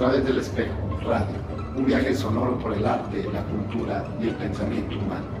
través del espejo, radio, un viaje sonoro por el arte, la cultura y el pensamiento humano.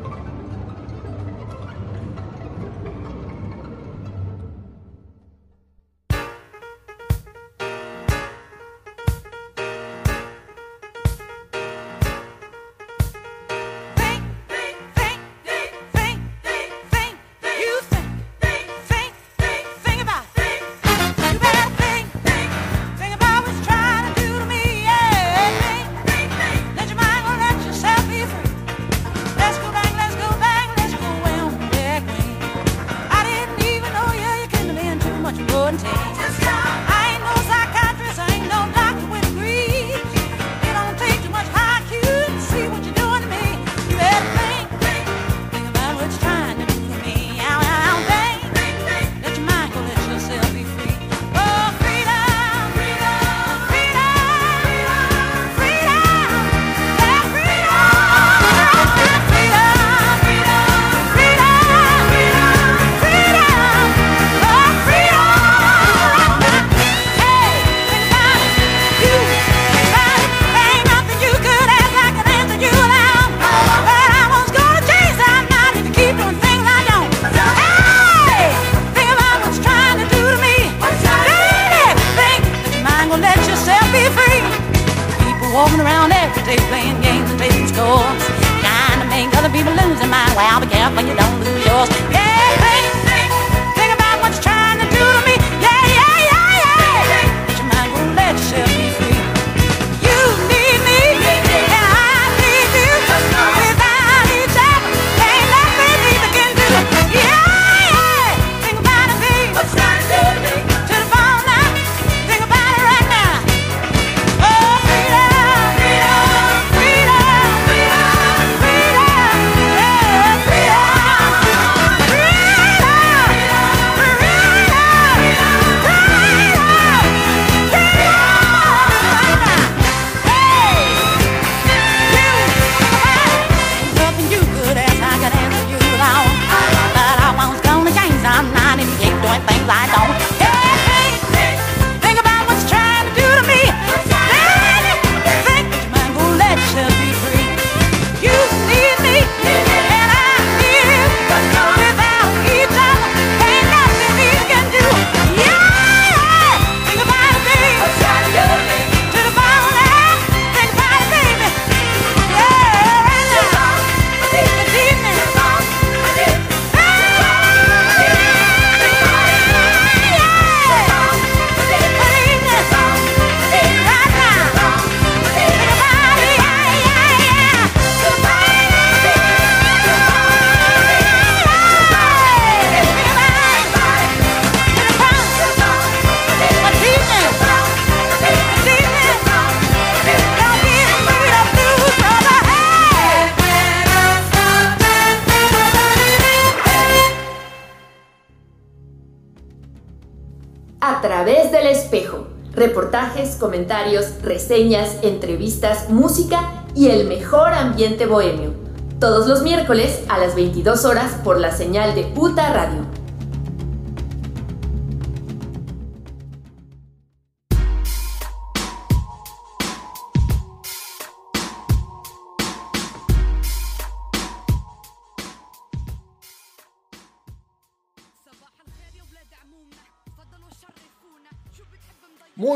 Comentarios, reseñas, entrevistas, música y el mejor ambiente bohemio. Todos los miércoles a las 22 horas por la señal de Puta Radio.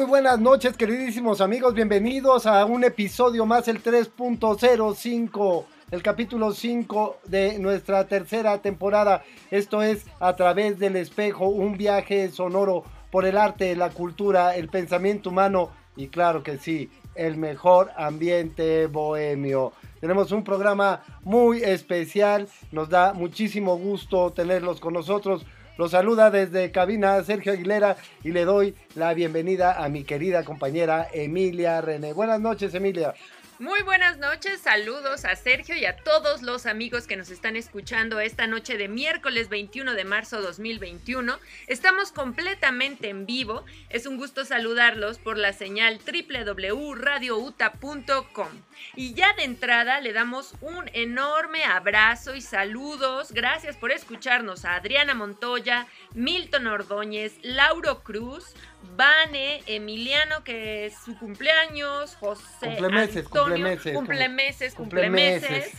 Muy buenas noches, queridísimos amigos. Bienvenidos a un episodio más, el 3.05, el capítulo 5 de nuestra tercera temporada. Esto es A través del espejo, un viaje sonoro por el arte, la cultura, el pensamiento humano y claro que sí, el mejor ambiente bohemio. Tenemos un programa muy especial, nos da muchísimo gusto tenerlos con nosotros. Los saluda desde cabina Sergio Aguilera y le doy la bienvenida a mi querida compañera Emilia René. Buenas noches, Emilia. Muy buenas noches, saludos a Sergio y a todos los amigos que nos están escuchando esta noche de miércoles 21 de marzo 2021. Estamos completamente en vivo, es un gusto saludarlos por la señal www.radiouta.com. Y ya de entrada le damos un enorme abrazo y saludos, gracias por escucharnos a Adriana Montoya, Milton Ordóñez, Lauro Cruz, Vane, Emiliano, que es su cumpleaños, José Cumplemeses, Antonio, cumplemeses, cumplemeses, cumplemeses.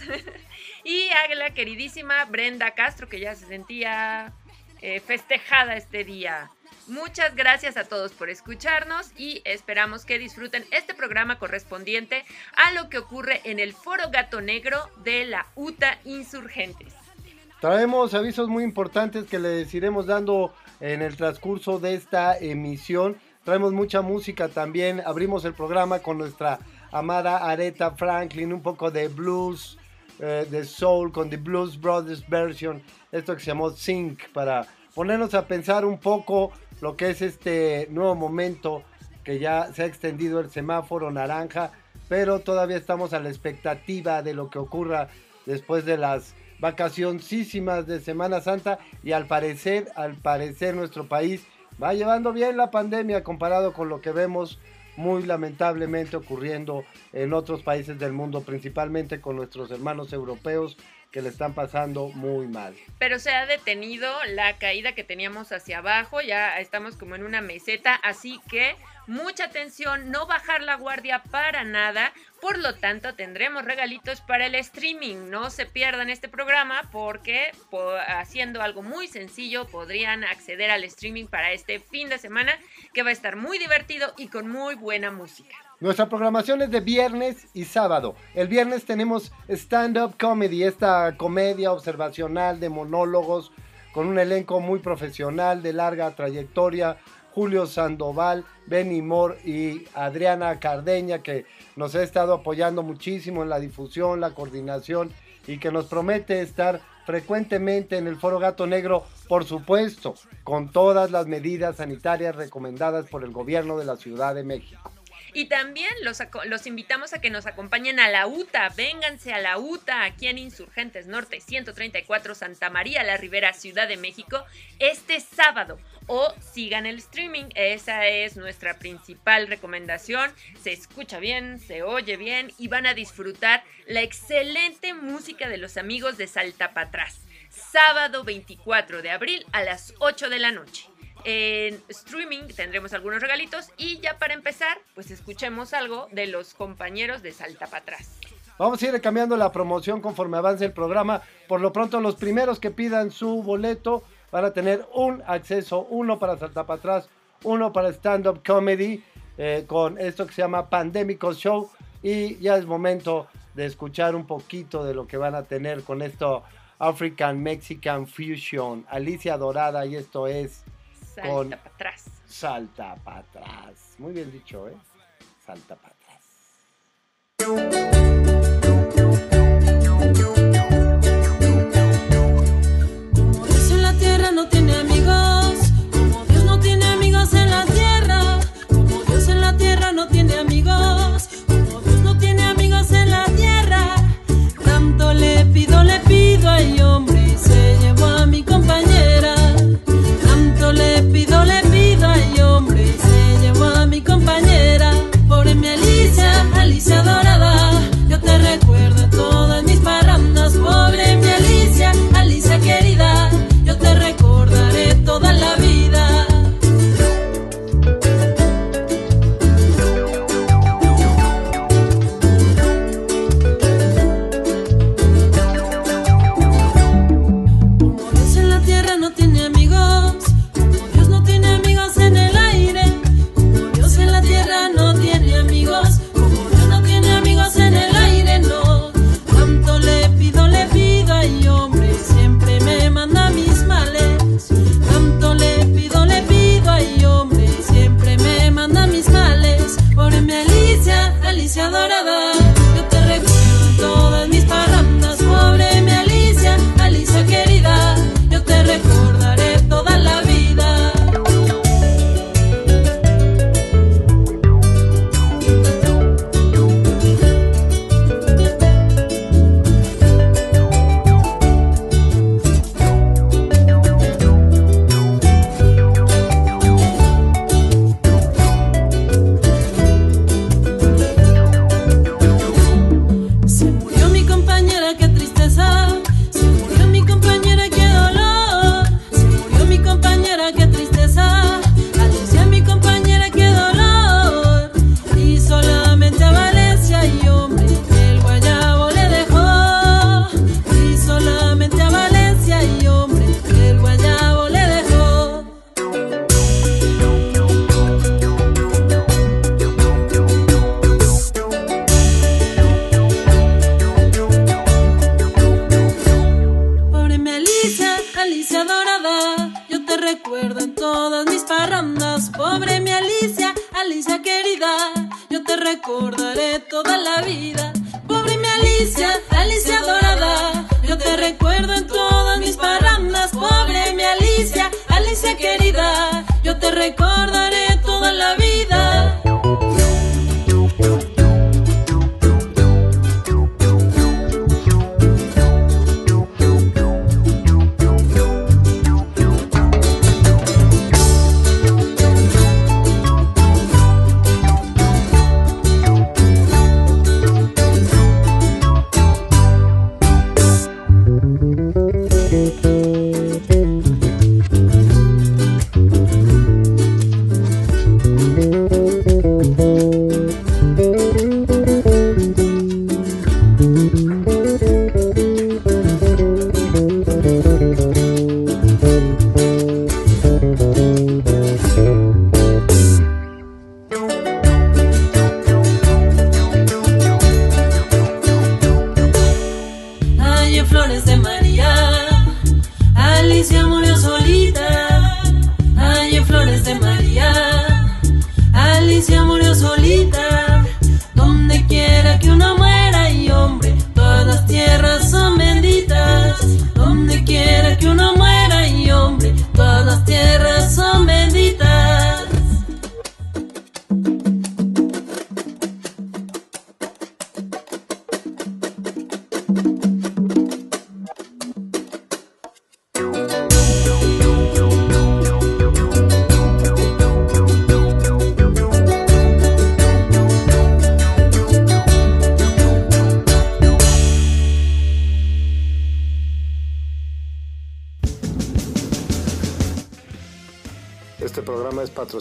y a la queridísima Brenda Castro, que ya se sentía eh, festejada este día. Muchas gracias a todos por escucharnos y esperamos que disfruten este programa correspondiente a lo que ocurre en el Foro Gato Negro de la UTA Insurgentes. Traemos avisos muy importantes que les iremos dando en el transcurso de esta emisión. Traemos mucha música también. Abrimos el programa con nuestra amada Aretha Franklin, un poco de blues, eh, de soul, con The Blues Brothers version. Esto que se llamó Sync, para ponernos a pensar un poco lo que es este nuevo momento que ya se ha extendido el semáforo naranja, pero todavía estamos a la expectativa de lo que ocurra después de las vacacioncísimas de Semana Santa y al parecer, al parecer nuestro país va llevando bien la pandemia comparado con lo que vemos muy lamentablemente ocurriendo en otros países del mundo, principalmente con nuestros hermanos europeos que le están pasando muy mal. Pero se ha detenido la caída que teníamos hacia abajo, ya estamos como en una meseta, así que mucha atención, no bajar la guardia para nada, por lo tanto tendremos regalitos para el streaming, no se pierdan este programa porque haciendo algo muy sencillo podrían acceder al streaming para este fin de semana que va a estar muy divertido y con muy buena música. Nuestra programación es de viernes y sábado. El viernes tenemos stand-up comedy, esta comedia observacional de monólogos con un elenco muy profesional de larga trayectoria. Julio Sandoval, Benny Moore y Adriana Cardeña, que nos ha estado apoyando muchísimo en la difusión, la coordinación y que nos promete estar frecuentemente en el Foro Gato Negro, por supuesto, con todas las medidas sanitarias recomendadas por el gobierno de la Ciudad de México. Y también los, invitamos a que nos acompañen a la UTA. Vénganse a la UTA, aquí en Insurgentes Norte 134 Santa María, la Ribera, Ciudad de México, este sábado. O sigan el streaming, esa es nuestra principal recomendación. Se escucha bien, se oye bien y van a disfrutar la excelente música de los amigos de Salta Patrás. Sábado 24 de abril a las 8 de la noche. En streaming tendremos algunos regalitos y ya para empezar, pues escuchemos algo de los compañeros de Salta para atrás. Vamos a ir cambiando la promoción conforme avance el programa. Por lo pronto, los primeros que pidan su boleto van a tener un acceso, uno para Salta para atrás, uno para stand-up comedy, eh, con esto que se llama Pandémico Show. Y ya es momento de escuchar un poquito de lo que van a tener con esto African Mexican Fusion. Alicia Dorada, y esto es Salta para atrás. Salta para atrás. Muy bien dicho, ¿eh? Salta para atrás.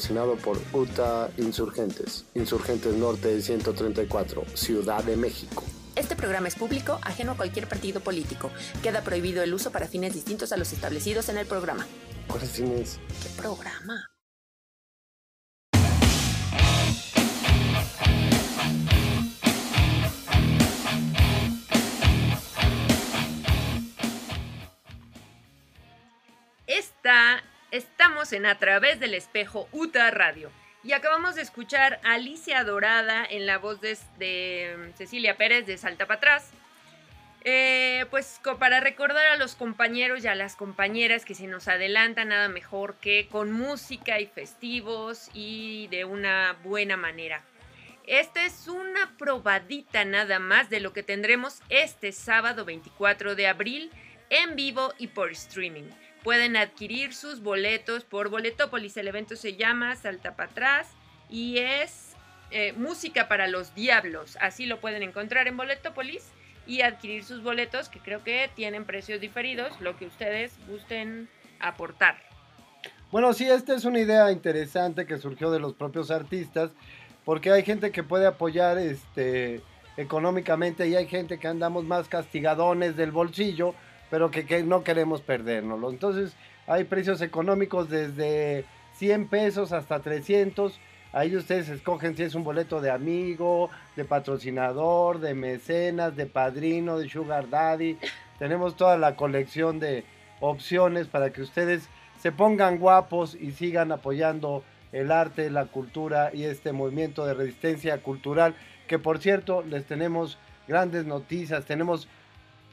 Patrocinado por UTA Insurgentes, Insurgentes Norte 134, Ciudad de México. Este programa es público, ajeno a cualquier partido político. Queda prohibido el uso para fines distintos a los establecidos en el programa. ¿Cuáles tienes? A través del espejo UTA Radio. Y acabamos de escuchar a Alicia Dorada en la voz de, de Cecilia Pérez de Salta para atrás. Eh, pues para recordar a los compañeros y a las compañeras que se nos adelanta nada mejor que con música y festivos y de una buena manera. Esta es una probadita nada más de lo que tendremos este sábado 24 de abril en vivo y por streaming. Pueden adquirir sus boletos por Boletópolis. El evento se llama Salta para atrás y es eh, música para los diablos. Así lo pueden encontrar en Boletópolis y adquirir sus boletos que creo que tienen precios diferidos, lo que ustedes gusten aportar. Bueno, sí, esta es una idea interesante que surgió de los propios artistas, porque hay gente que puede apoyar este, económicamente y hay gente que andamos más castigadones del bolsillo, pero que, no queremos perdérnoslo. Entonces, hay precios económicos desde 100 pesos hasta 300. Ahí ustedes escogen si es un boleto de amigo, de patrocinador, de mecenas, de padrino, de sugar daddy. Tenemos toda la colección de opciones para que ustedes se pongan guapos y sigan apoyando el arte, la cultura y este movimiento de resistencia cultural. Que por cierto, les tenemos grandes noticias. Tenemos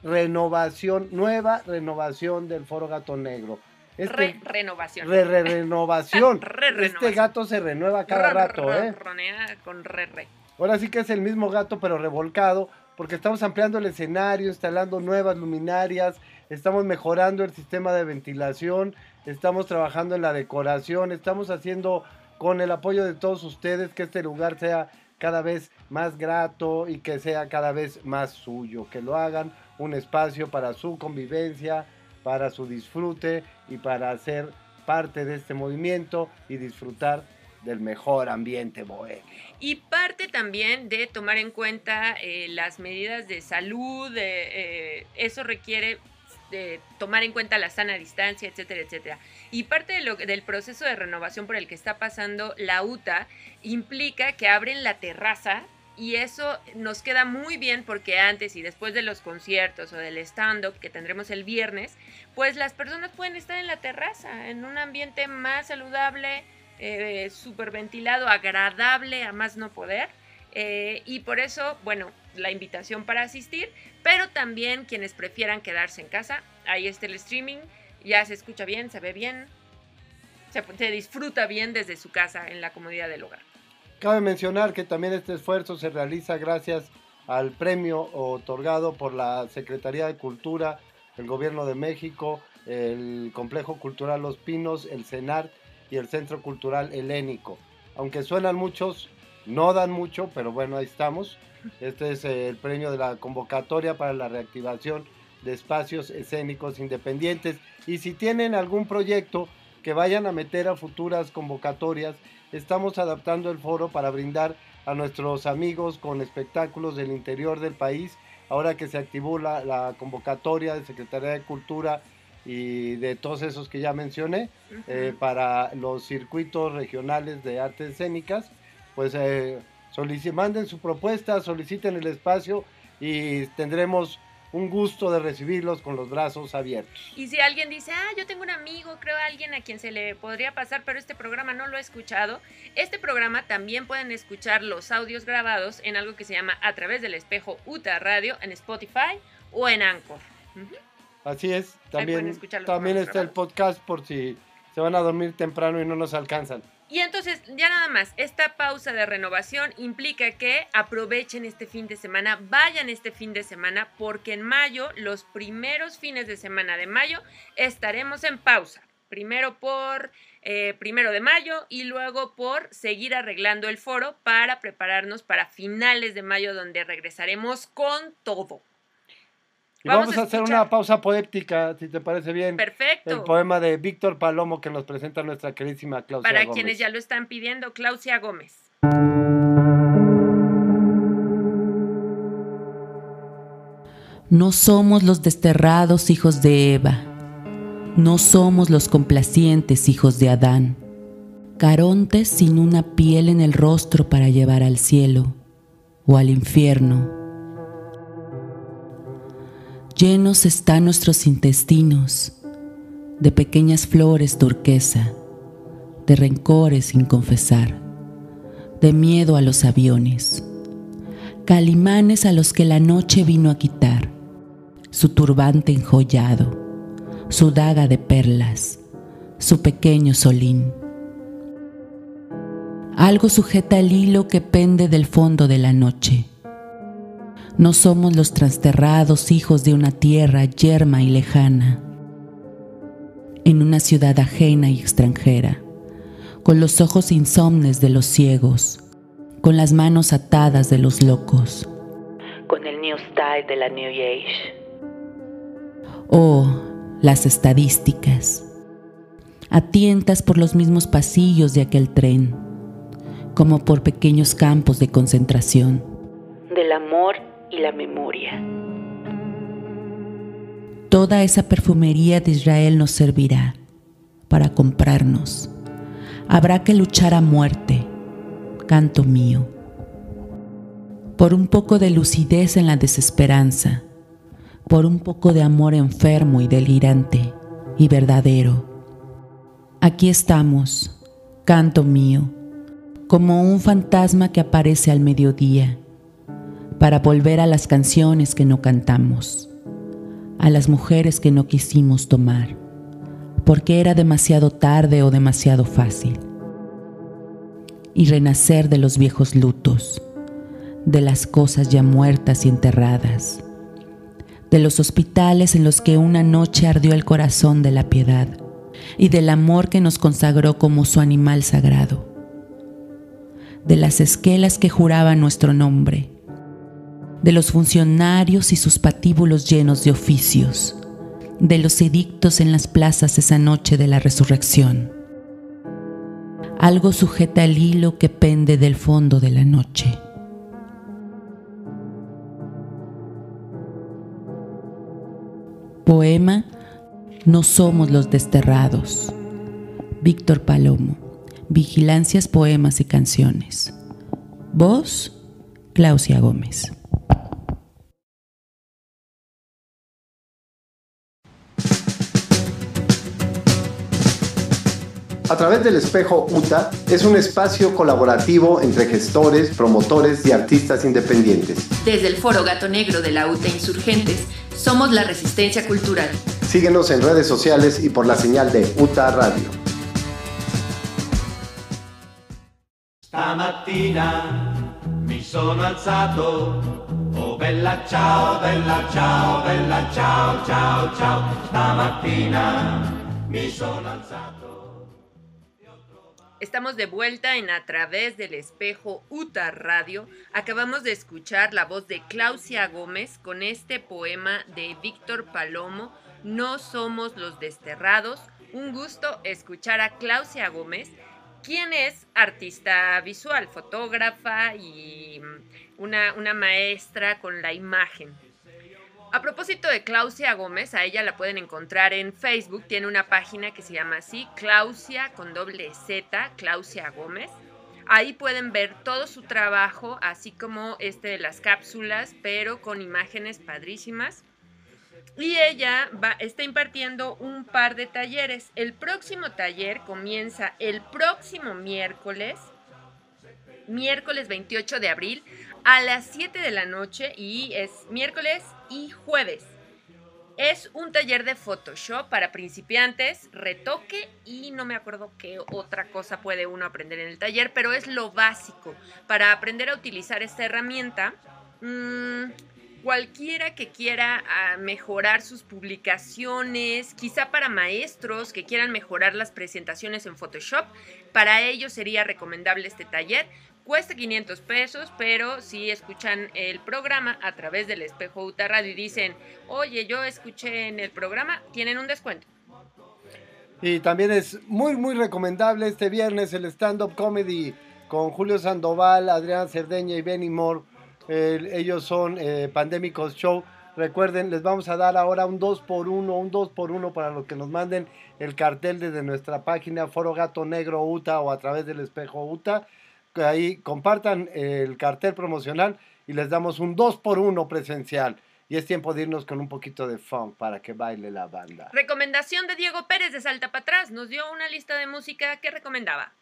renovación, nueva renovación del Foro Gato Negro. Este, Re renovación. re- re- renovación. Re- Este gato se renueva cada rato, ¿eh? con re re. Ahora sí que es el mismo gato, pero revolcado, porque estamos ampliando el escenario, instalando nuevas luminarias, estamos mejorando el sistema de ventilación, estamos trabajando en la decoración, estamos haciendo con el apoyo de todos ustedes que este lugar sea cada vez más grato y que sea cada vez más suyo, que lo hagan un espacio para su convivencia, para su disfrute y para ser parte de este movimiento y disfrutar del mejor ambiente bohemio. Y parte también de tomar en cuenta eh, las medidas de salud, eh, eso requiere de tomar en cuenta la sana distancia, etcétera, etcétera. Y parte del proceso de renovación por el que está pasando la UTA implica que abren la terraza y eso nos queda muy bien porque antes y después de los conciertos o del stand-up que tendremos el viernes, pues las personas pueden estar en la terraza, en un ambiente más saludable, eh, súper ventilado, agradable a más no poder. Eh, y por eso, bueno, la invitación para asistir, pero también quienes prefieran quedarse en casa, ahí está el streaming, ya se escucha bien, se ve bien, se disfruta bien desde su casa en la comodidad del hogar. Cabe mencionar que también este esfuerzo se realiza gracias al premio otorgado por la Secretaría de Cultura, el Gobierno de México, el Complejo Cultural Los Pinos, el CENAR y el Centro Cultural Helénico. Aunque suenan muchos, no dan mucho, pero bueno, ahí estamos. Este es el premio de la convocatoria para la reactivación de espacios escénicos independientes. Y si tienen algún proyecto que vayan a meter a futuras convocatorias, estamos adaptando el foro para brindar a nuestros amigos con espectáculos del interior del país, ahora que se activó la, convocatoria de Secretaría de Cultura y de todos esos que ya mencioné, eh, para los circuitos regionales de artes escénicas, pues eh, manden su propuesta, soliciten el espacio y tendremos un gusto de recibirlos con los brazos abiertos. Y si alguien dice, ah, yo tengo un amigo, creo a alguien a quien se le podría pasar, pero este programa no lo he escuchado, este programa también pueden escuchar los audios grabados en algo que se llama A través del espejo UTA Radio en Spotify o en Anchor. Así es, también, también está el podcast por si se van a dormir temprano y no nos alcanzan. Y entonces, ya nada más, esta pausa de renovación implica que aprovechen este fin de semana, vayan este fin de semana, porque en mayo, los primeros fines de semana de mayo, estaremos en pausa. Primero por eh, primero de mayo y luego por seguir arreglando el foro para prepararnos para finales de mayo, donde regresaremos con todo vamos, a, hacer una pausa poética, si te parece bien. Perfecto. El poema de Víctor Palomo que nos presenta nuestra queridísima Claudia Para quienes ya lo están pidiendo, Claudia Gómez. No somos los desterrados hijos de Eva. No somos los complacientes hijos de Adán. Carontes sin una piel en el rostro para llevar al cielo o al infierno Llenos están nuestros intestinos de pequeñas flores turquesa, de rencores sin confesar, de miedo a los aviones, calimanes a los que la noche vino a quitar, su turbante enjollado, su daga de perlas, su pequeño solín. Algo sujeta el hilo que pende del fondo de la noche no somos los trasterrados hijos de una tierra yerma y lejana, en una ciudad ajena y extranjera, con los ojos insomnes de los ciegos, con las manos atadas de los locos, con el New Style de la New Age. Oh, las estadísticas, atientas por los mismos pasillos de aquel tren, como por pequeños campos de concentración. Del amor y la memoria. Toda esa perfumería de Israel nos servirá para comprarnos. Habrá que luchar a muerte, canto mío, por un poco de lucidez en la desesperanza, por un poco de amor enfermo y delirante y verdadero. Aquí estamos, canto mío, como un fantasma que aparece al mediodía para volver a las canciones que no cantamos, a las mujeres que no quisimos tomar, porque era demasiado tarde o demasiado fácil, y renacer de los viejos lutos, de las cosas ya muertas y enterradas, de los hospitales en los que una noche ardió el corazón de la piedad y del amor que nos consagró como su animal sagrado, de las esquelas que juraban nuestro nombre, de los funcionarios y sus patíbulos llenos de oficios, de los edictos en las plazas esa noche de la resurrección. Algo sujeta el hilo que pende del fondo de la noche. Poema No somos los desterrados. Víctor Palomo. Vigilancias, poemas y canciones. Voz Claudia Gómez. A través del espejo UTA es un espacio colaborativo entre gestores, promotores y artistas independientes. Desde el Foro Gato Negro de la UTA Insurgentes, somos la resistencia cultural. Síguenos en redes sociales y por la señal de UTA Radio. Stamattina mi sono alzato, oh bella ciao, bella ciao, bella ciao, ciao, ciao. Stamattina mi sono alzato. Estamos de vuelta en A través del espejo UTA Radio. Acabamos de escuchar la voz de Claudia Gómez con este poema de Víctor Palomo, No somos los desterrados. Un gusto escuchar a Claudia Gómez, quien es artista visual, fotógrafa y una, una maestra con la imagen. A propósito de Claudia Gómez, a ella la pueden encontrar en Facebook, tiene una página que se llama así, Claudia con doble Z, Claudia Gómez. Ahí pueden ver todo su trabajo, así como este de las cápsulas, pero con imágenes padrísimas. Y ella va, está impartiendo un par de talleres. El próximo taller comienza el próximo miércoles, miércoles 28 de abril, a las 7 de la noche y es miércoles y jueves. Es un taller de Photoshop para principiantes, retoque y no me acuerdo qué otra cosa puede uno aprender en el taller, pero es lo básico para aprender a utilizar esta herramienta. Mmm, cualquiera que quiera uh, mejorar sus publicaciones, quizá para maestros que quieran mejorar las presentaciones en Photoshop, para ellos sería recomendable este taller. Cuesta 500 pesos, pero si escuchan el programa a través del espejo UTA Radio y dicen, oye, yo escuché en el programa, tienen un descuento. Y también es muy, muy recomendable este viernes el stand-up comedy con Julio Sandoval, Adrián Cerdeña y Benny Moore. Ellos son eh, Pandémicos Show. Recuerden, les vamos a dar ahora un 2x1, un 2x1 para los que nos manden el cartel desde nuestra página Foro Gato Negro UTA o a través del espejo UTA. Ahí compartan el cartel promocional y les damos un 2x1 presencial. Y es tiempo de irnos con un poquito de funk para que baile la banda. Recomendación de Diego Pérez de Salta para atrás. Nos dio una lista de música que recomendaba.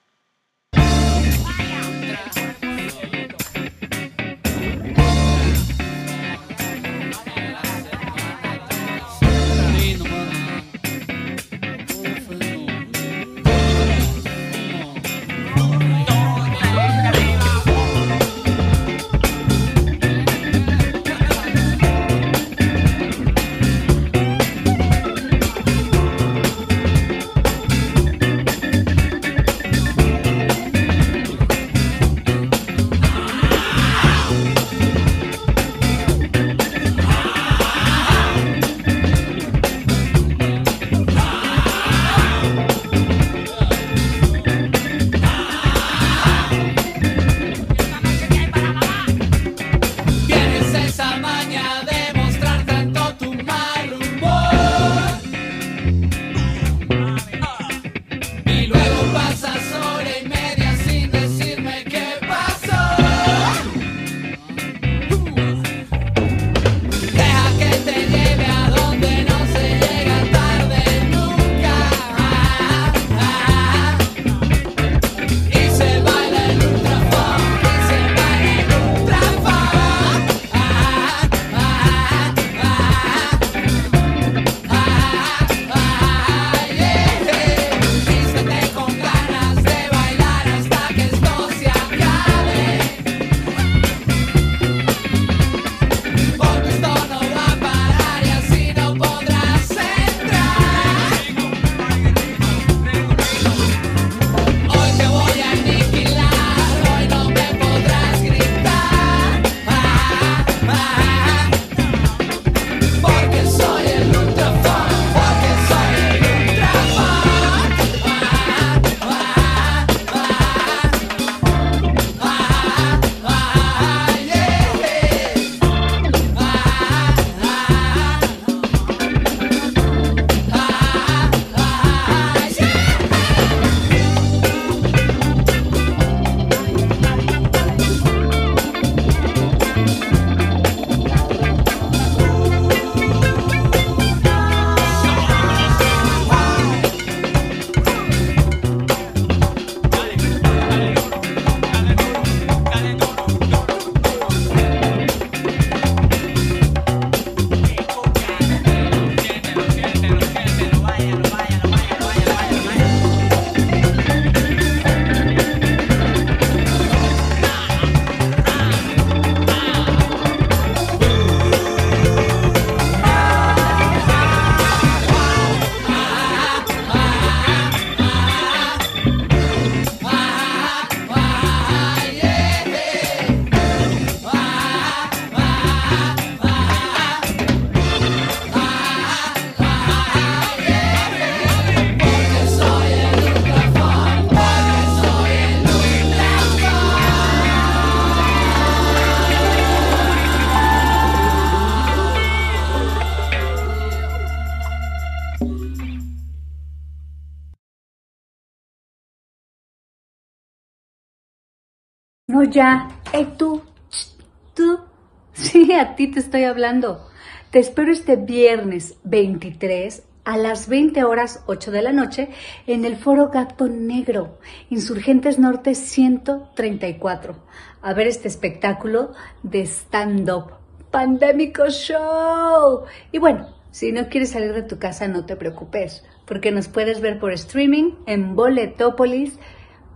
Ya. Ey, tú. Ch, Tú. Sí, a ti te estoy hablando. Te espero este viernes 23 a las 20 horas 8 de la noche en el Foro Gato Negro, Insurgentes Norte 134, a ver este espectáculo de stand-up. Pandémico Show. Y bueno, si no quieres salir de tu casa, no te preocupes, porque nos puedes ver por streaming en Boletópolis.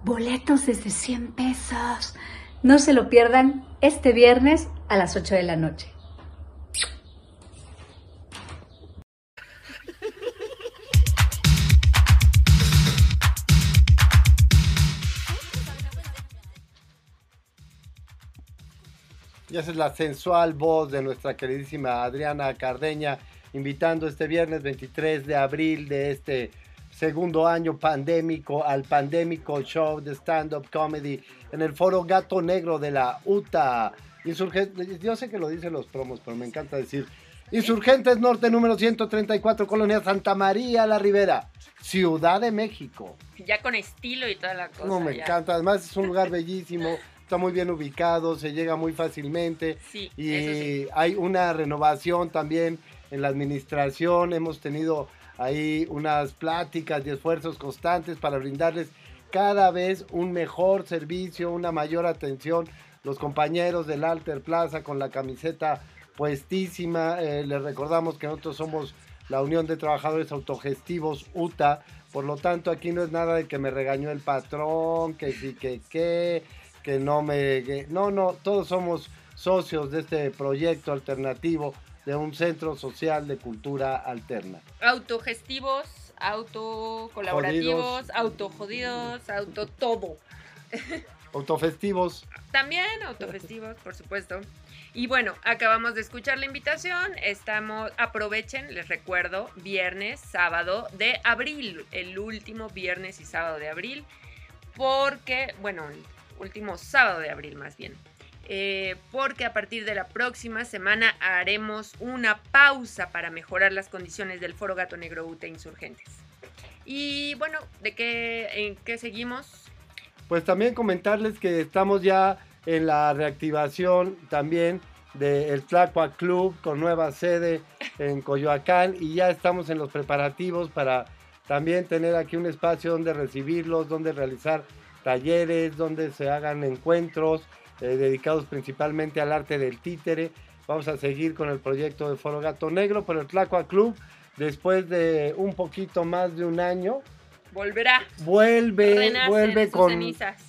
Boletos desde 100 pesos. No se lo pierdan este viernes a las 8 de la noche. Y esa es la sensual voz de nuestra queridísima Adriana Cardeña, invitando este viernes 23 de abril de este segundo año pandémico al pandémico show de stand-up comedy en el foro Gato Negro de la UTA. Insurgentes, yo sé que lo dicen los promos, pero me encanta decir. Insurgentes Norte número 134, Colonia Santa María La Ribera, Ciudad de México. Ya con estilo y toda la cosa. No, me ya. encanta. Además es un lugar bellísimo, está muy bien ubicado, se llega muy fácilmente. Sí, y sí. hay una renovación también en la administración. Hemos tenido ahí unas pláticas y esfuerzos constantes para brindarles cada vez un mejor servicio, una mayor atención. Los compañeros del Alter Plaza con la camiseta puestísima. eh, les recordamos que nosotros somos la Unión de Trabajadores Autogestivos UTA. Por lo tanto, aquí no es nada de que me regañó el patrón, que sí, que qué, que no me... no, no, todos somos socios de este proyecto alternativo de un centro social de cultura alterna. Autogestivos, autocolaborativos, Jodidos. autojodidos, auto todo. Autofestivos, También autofestivos, por supuesto. Y bueno, acabamos de escuchar la invitación. Estamos, aprovechen, les recuerdo, viernes, sábado de abril, el último viernes y sábado de abril, porque, bueno, el último sábado de abril más bien. Eh, porque a partir de la próxima semana haremos una pausa para mejorar las condiciones del Foro Gato Negro UTE Insurgentes. Y bueno, ¿de qué, en qué seguimos? Pues también comentarles que estamos ya en la reactivación también del Tlacua Club con nueva sede en Coyoacán y ya estamos en los preparativos para también tener aquí un espacio donde recibirlos, donde realizar talleres, donde se hagan encuentros eh, dedicados principalmente al arte del títere. Vamos a seguir con el proyecto de Foro Gato Negro, pero el Tlacua Club, después de un poquito más de un año, Volverá. vuelve, Renace vuelve con,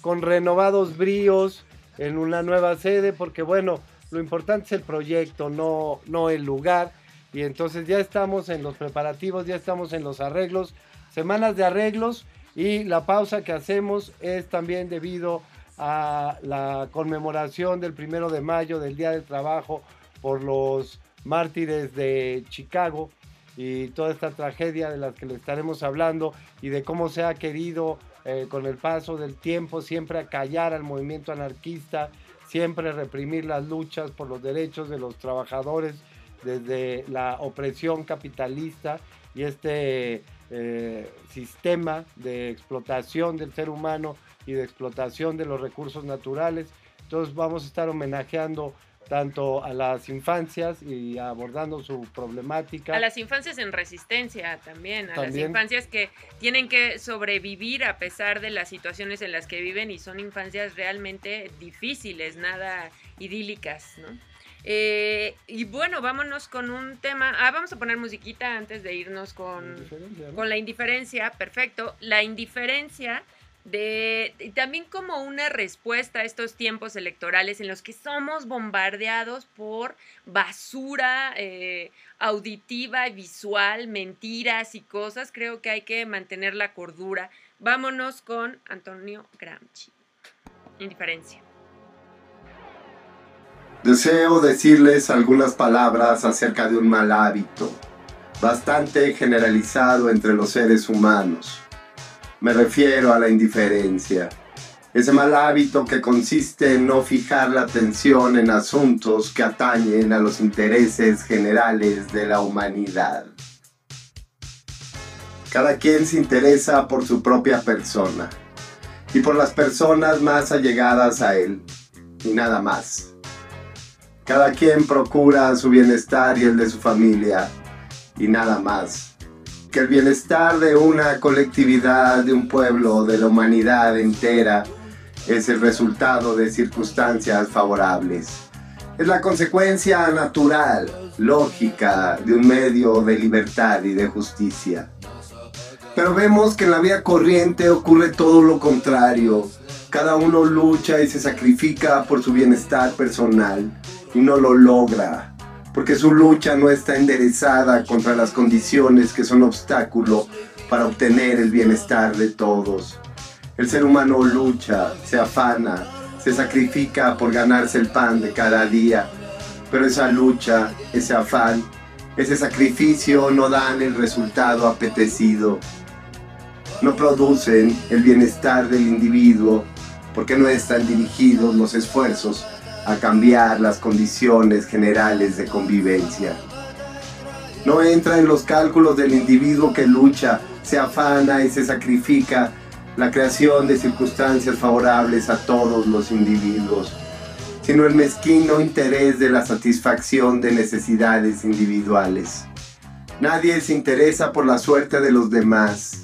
con renovados bríos en una nueva sede, porque bueno, lo importante es el proyecto, no, no el lugar. Y entonces ya estamos en los preparativos, ya estamos en los arreglos, semanas de arreglos y la pausa que hacemos es también debido a la conmemoración del primero de mayo del Día del Trabajo por los mártires de Chicago y toda esta tragedia de las que le estaremos hablando y de cómo se ha querido eh, con el paso del tiempo siempre acallar al movimiento anarquista, siempre reprimir las luchas por los derechos de los trabajadores desde la opresión capitalista y este eh, sistema de explotación del ser humano y de explotación de los recursos naturales. Entonces vamos a estar homenajeando tanto a las infancias y abordando su problemática. A las infancias en resistencia también, a las También. infancias que tienen que sobrevivir a pesar de las situaciones en las que viven y son infancias realmente difíciles, nada idílicas, ¿no? Eh, y bueno, vámonos con un tema. Ah, vamos a poner musiquita antes de irnos con, Diferencia, ¿no? con la indiferencia, perfecto. La indiferencia de y también como una respuesta a estos tiempos electorales en los que somos bombardeados por basura eh, auditiva, visual, mentiras y cosas. Creo que hay que mantener la cordura. Vámonos con Antonio Gramsci. Indiferencia. Deseo decirles algunas palabras acerca de un mal hábito, bastante generalizado entre los seres humanos. Me refiero a la indiferencia, ese mal hábito que consiste en no fijar la atención en asuntos que atañen a los intereses generales de la humanidad. Cada quien se interesa por su propia persona. y por las personas más allegadas a él, y nada más. Cada quien procura su bienestar y el de su familia, y nada más. Que el bienestar de una colectividad, de un pueblo, de la humanidad entera, es el resultado de circunstancias favorables. Es la consecuencia natural, lógica, de un medio de libertad y de justicia. Pero vemos que en la vida corriente ocurre todo lo contrario. Cada uno lucha y se sacrifica por su bienestar personal y no lo logra, porque su lucha no está enderezada contra las condiciones que son obstáculo para obtener el bienestar de todos. El ser humano lucha, se afana, se sacrifica por ganarse el pan de cada día, pero esa lucha, ese afán, ese sacrificio no dan el resultado apetecido, no producen el bienestar del individuo porque no están dirigidos los esfuerzos a cambiar las condiciones generales de convivencia. No entra en los cálculos del individuo que lucha, se afana y se sacrifica la creación de circunstancias favorables a todos los individuos, sino el mezquino interés de la satisfacción de necesidades individuales. Nadie se interesa por la suerte de los demás.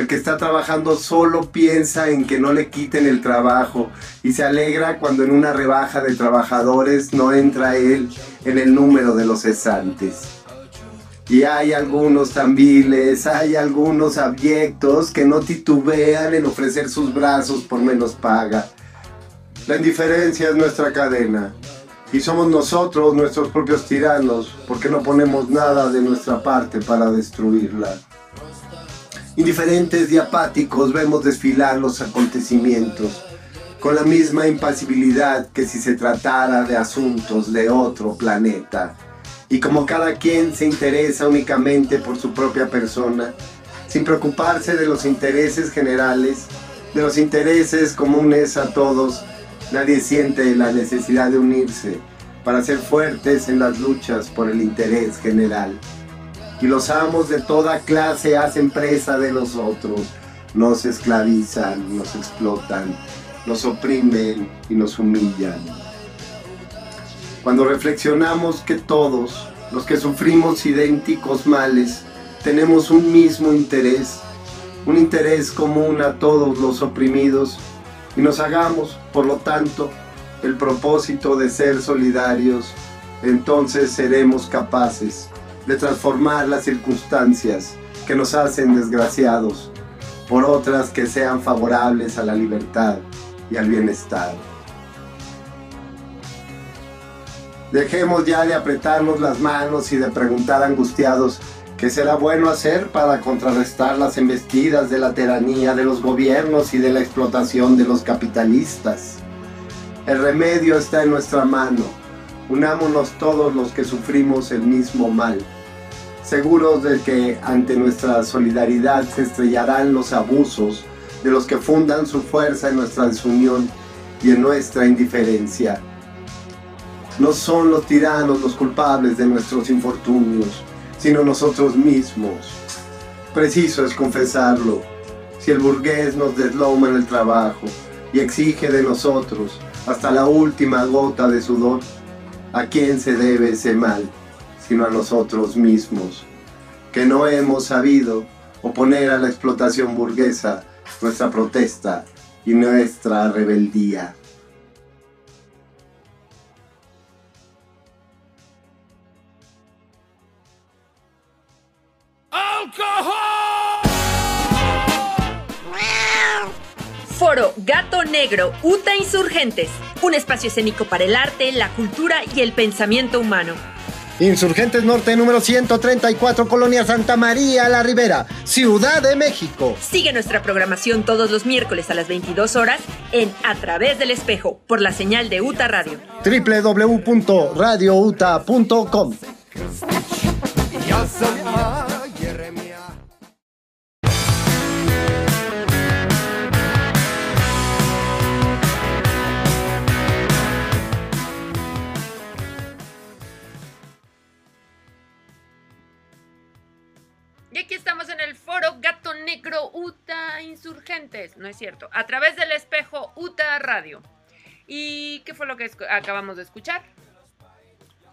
El que está trabajando solo piensa en que no le quiten el trabajo y se alegra cuando en una rebaja de trabajadores no entra él en el número de los cesantes. Y hay algunos tambiles, hay algunos abyectos que no titubean en ofrecer sus brazos por menos paga. La indiferencia es nuestra cadena y somos nosotros nuestros propios tiranos porque no ponemos nada de nuestra parte para destruirla. Indiferentes y apáticos vemos desfilar los acontecimientos con la misma impasibilidad que si se tratara de asuntos de otro planeta. Y como cada quien se interesa únicamente por su propia persona, sin preocuparse de los intereses generales, de los intereses comunes a todos, nadie siente la necesidad de unirse para ser fuertes en las luchas por el interés general y los amos de toda clase hacen presa de nosotros, nos esclavizan, nos explotan, nos oprimen y nos humillan. Cuando reflexionamos que todos, los que sufrimos idénticos males, tenemos un mismo interés, un interés común a todos los oprimidos, y nos hagamos, por lo tanto, el propósito de ser solidarios, entonces seremos capaces de transformar las circunstancias que nos hacen desgraciados por otras que sean favorables a la libertad y al bienestar. Dejemos ya de apretarnos las manos y de preguntar angustiados qué será bueno hacer para contrarrestar las embestidas de la tiranía de los gobiernos y de la explotación de los capitalistas. El remedio está en nuestra mano. Unámonos todos los que sufrimos el mismo mal seguros de que ante nuestra solidaridad se estrellarán los abusos de los que fundan su fuerza en nuestra desunión y en nuestra indiferencia. No son los tiranos los culpables de nuestros infortunios, sino nosotros mismos. Preciso es confesarlo. Si el burgués nos desloma en el trabajo y exige de nosotros hasta la última gota de sudor, ¿a quién se debe ese mal? sino a nosotros mismos, que no hemos sabido oponer a la explotación burguesa nuestra protesta y nuestra rebeldía. Gato Negro, UTA Insurgentes, un espacio escénico para el arte, la cultura y el pensamiento humano. Insurgentes Norte número 134, Colonia Santa María La Ribera, Ciudad de México. Sigue nuestra programación todos los miércoles a las 22 horas en A través del espejo por la señal de UTA Radio. www.radiouta.com. Negro Uta insurgentes, no es cierto, a través del espejo UTA Radio. ¿Y qué fue lo que acabamos de escuchar?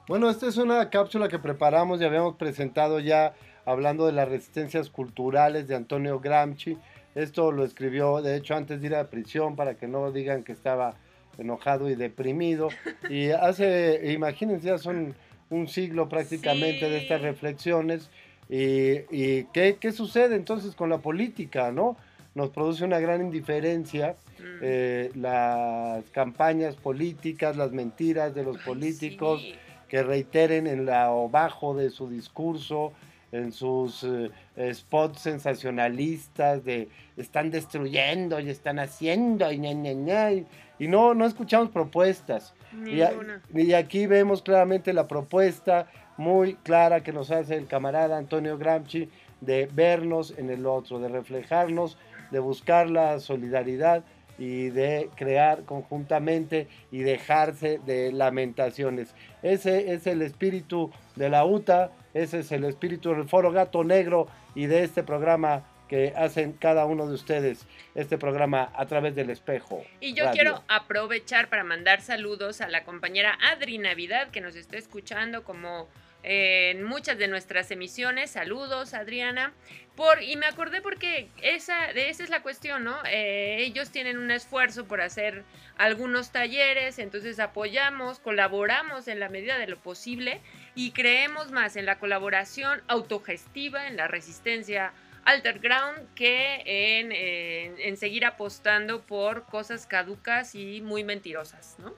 Bueno, esta es una cápsula que preparamos y habíamos presentado ya hablando de las resistencias culturales de Antonio Gramsci. Esto lo escribió, de hecho, antes de ir a prisión para que no digan que estaba enojado y deprimido. Y hace, imagínense, ya son un siglo prácticamente de estas Sí. reflexiones. ¿Y, y qué, qué sucede entonces con la política, no? Nos produce una gran indiferencia Mm. eh, las campañas políticas, las mentiras de los políticos sí. que reiteren en la o bajo de su discurso, en sus eh, spots sensacionalistas de están destruyendo y están haciendo y ña, ña, ña, y, y no, no escuchamos propuestas. Y, a- y aquí vemos claramente la propuesta muy clara que nos hace el camarada Antonio Gramsci de vernos en el otro, de reflejarnos, de buscar la solidaridad y de crear conjuntamente y dejarse de lamentaciones. Ese es el espíritu de la UTA, ese es el espíritu del Foro Gato Negro y de este programa que hacen cada uno de ustedes, este programa a través del espejo. Y yo Radio. quiero aprovechar para mandar saludos a la compañera Adri Navidad que nos está escuchando como en muchas de nuestras emisiones. Saludos, Adriana. Por, y me acordé porque esa, de esa es la cuestión, ¿no? Eh, ellos tienen un esfuerzo por hacer algunos talleres, entonces apoyamos, colaboramos en la medida de lo posible y creemos más en la colaboración autogestiva, en la resistencia Alterground que en, en- en seguir apostando por cosas caducas y muy mentirosas, ¿no?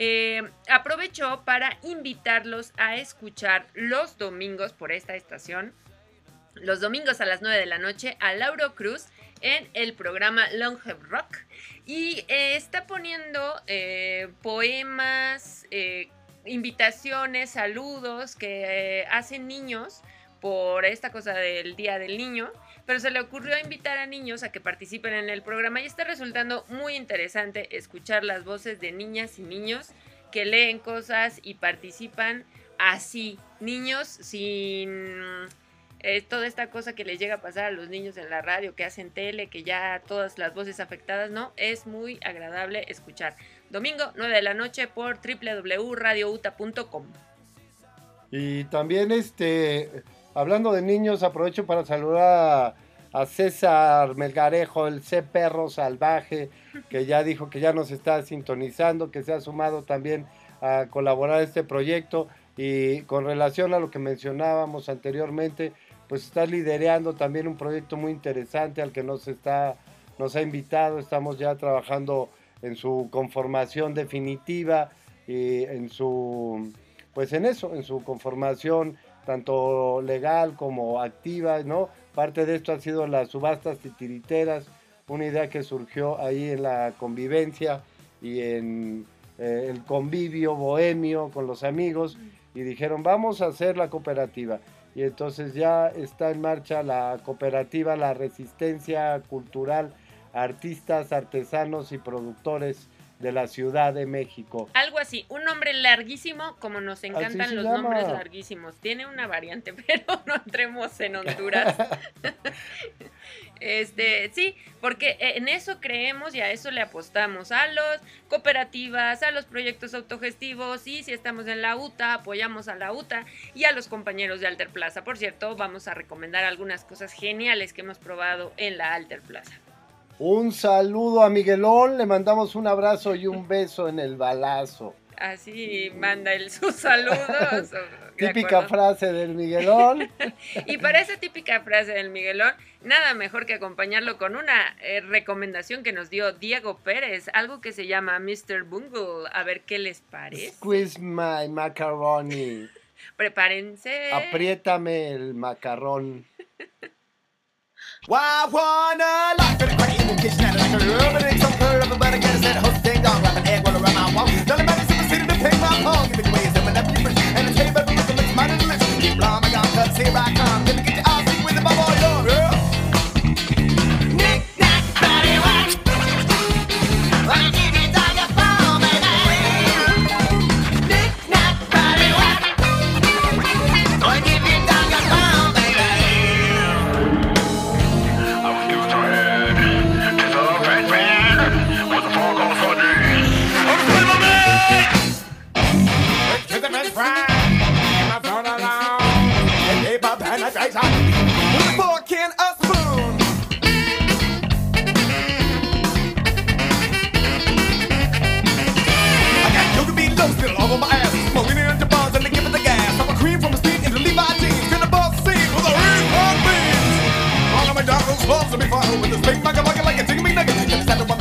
Eh, aprovecho para invitarlos a escuchar los domingos por esta estación, los domingos a las 9 de la noche, a Lauro Cruz en el programa Longhead Rock. Y eh, está poniendo eh, poemas, invitaciones, saludos que hacen niños por esta cosa del Día del Niño, pero se le ocurrió invitar a niños a que participen en el programa y está resultando muy interesante escuchar las voces de niñas y niños que leen cosas y participan así, niños sin eh, toda esta cosa que les llega a pasar a los niños en la radio, que hacen tele, que ya todas las voces afectadas, ¿no? Es muy agradable escuchar. Domingo, 9 de la noche por www.radiouta.com. Y también, este, hablando de niños, aprovecho para saludar a, César Melgarejo, el C Perro Salvaje, que ya dijo que ya nos está sintonizando, que se ha sumado también a colaborar este proyecto. Y con relación a lo que mencionábamos anteriormente, pues está liderando también un proyecto muy interesante al que nos está, nos ha invitado. Estamos ya trabajando en su conformación definitiva y en su pues en eso, en su conformación tanto legal como activa, ¿no? Parte de esto ha sido las subastas titiriteras, una idea que surgió ahí en la convivencia y en eh, el convivio bohemio con los amigos y dijeron, vamos a hacer la cooperativa. Y entonces ya está en marcha la cooperativa, la resistencia cultural, artistas, artesanos y productores de la Ciudad de México. Algo así, un nombre larguísimo, como nos encantan los llama. nombres larguísimos. Tiene una variante, pero no entremos en honduras. este, sí, porque en eso creemos y a eso le apostamos. A los cooperativas, a los proyectos autogestivos y si estamos en la UTA, apoyamos a la UTA y a los compañeros de Alter Plaza. Por cierto, vamos a recomendar algunas cosas geniales que hemos probado en la Alter Plaza. Un saludo a Miguelón, le mandamos un abrazo y un beso en el balazo. Así manda él sus saludos. ¿de Típica acuerdo? frase del Miguelón. Y para esa típica frase del Miguelón, nada mejor que acompañarlo con una eh, recomendación que nos dio Diego Pérez, algo que se llama Mr. Bungle. A ver qué les parece. Squeeze my macaroni. Prepárense. Apriétame el macarrón. Why wanna life in a crazy evil kitchen and like a rubber it's so cool everybody gets that host thing dog like an egg roll around my wall. Don't let me the city to pay my phone. Give it away, seven up your fish and the table with the mix money list. Keep blowing my gun, cause here I come. balls to be fine with this big mugger, mugger like a tickle me nugget. Get a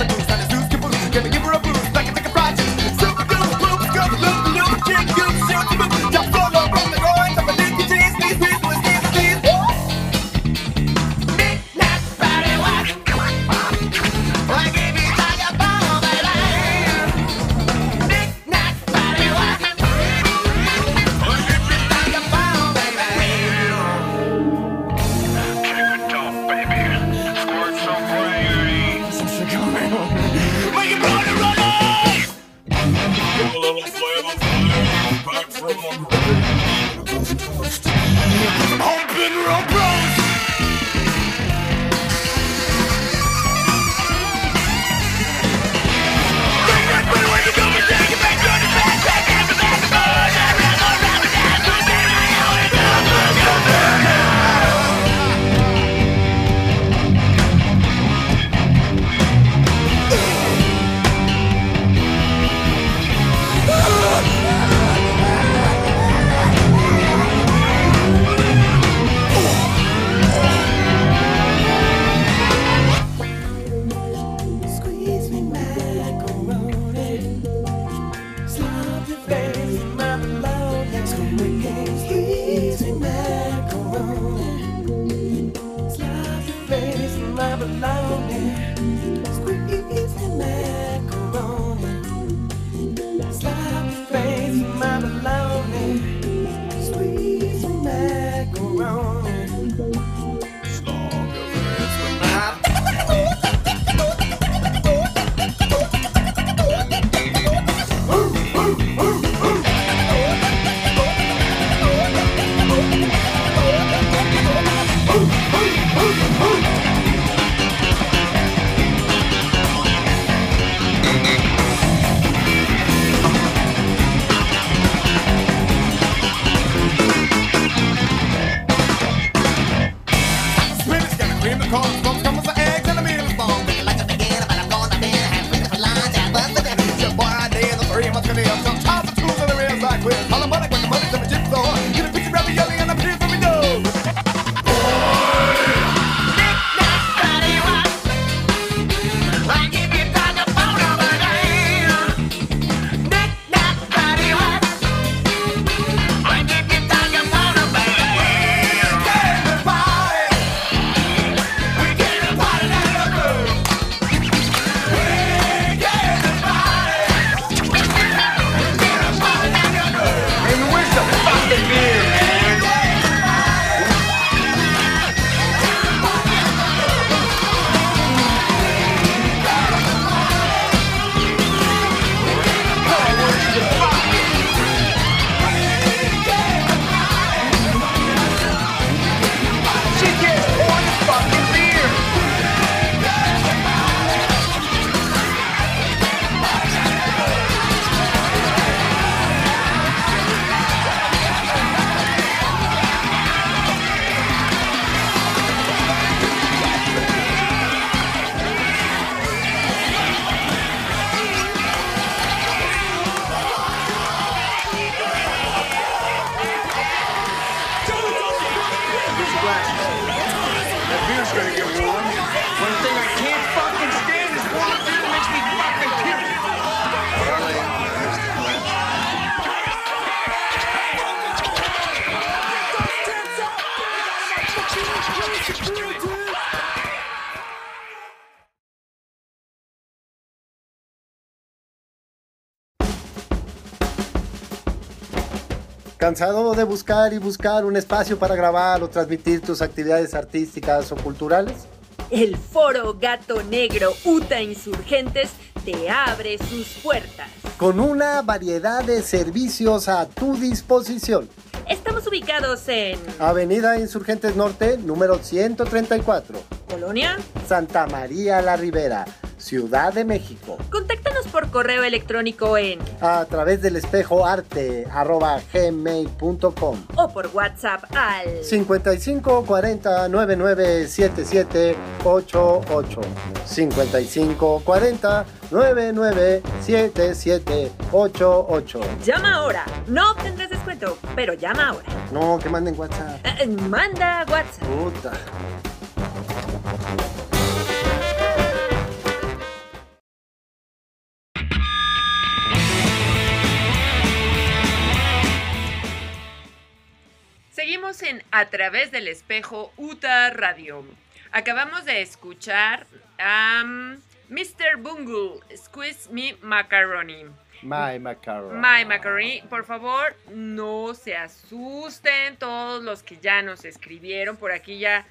¿Cansado de buscar y buscar un espacio para grabar o transmitir tus actividades artísticas o culturales? El Foro Gato Negro UTA Insurgentes te abre sus puertas. Con una variedad de servicios a tu disposición. Estamos ubicados en Avenida Insurgentes Norte, número 134. Colonia. Santa María la Ribera, Ciudad de México. Contáctanos por correo electrónico en A través del espejo arte arroba gmail.com o por WhatsApp al 55 40 99 77 88 55 40 99 77 88 Llama ahora. No obtendrás descuento, pero llama ahora. No, que manden WhatsApp. Eh, eh, manda WhatsApp. Puta. En A través del espejo UTA Radio. Acabamos de escuchar a Mr. Bungle, Squeeze Me Macaroni. My macaroni. My Macaroni, por favor, no se asusten todos los que ya nos escribieron. Por aquí ya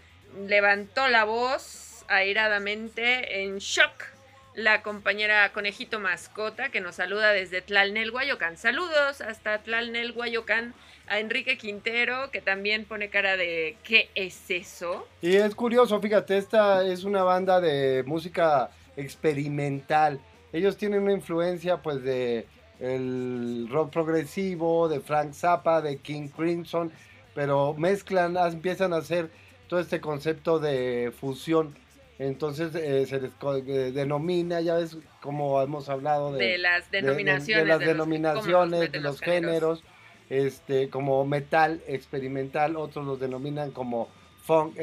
levantó la voz airadamente en shock la compañera Conejito Mascota que nos saluda desde Tlalnelhuayocán. Saludos hasta Tlalnelhuayocán a Enrique Quintero que también pone cara de ¿qué es eso? Y es curioso, fíjate, esta es una banda de música experimental. Ellos tienen una influencia pues de el rock progresivo, de Frank Zappa, de King Crimson, pero mezclan, empiezan a hacer todo este concepto de fusión. Entonces eh, se les eh, denomina, ya ves como hemos hablado de, De las de- de- denominaciones. de las de los- denominaciones, meten los géneros, este, como metal experimental, otros los denominan como funk,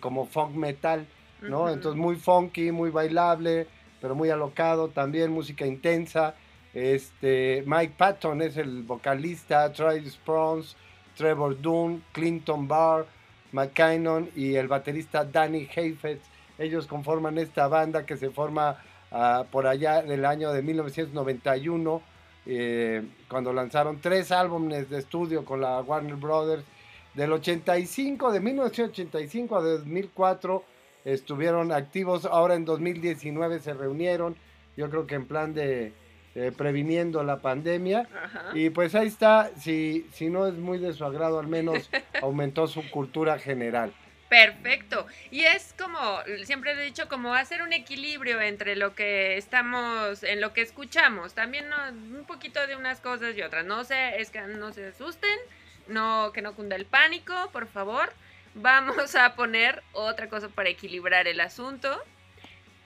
como funk metal, ¿no? Entonces muy funky, muy bailable, pero muy alocado, también música intensa. Este, Mike Patton es el vocalista, Travis Spruance, Trevor Dunn, Clinton Barr, McKinnon y el baterista Danny Heifetz. Ellos conforman esta banda que se forma ah, por allá del año de 1991, eh, cuando lanzaron tres álbumes de estudio con la Warner Brothers. Del 85, de 1985 a 2004, estuvieron activos. Ahora en 2019 se reunieron, yo creo que en plan de eh, previniendo la pandemia. Ajá. Y pues ahí está, si, si no es muy de su agrado, al menos aumentó su cultura general. Perfecto. Y es como, siempre he dicho, como hacer un equilibrio entre lo que estamos, en lo que escuchamos. También un poquito de unas cosas y otras. No se, es que no se asusten, no, que no cunda el pánico, por favor. Vamos a poner otra cosa para equilibrar el asunto.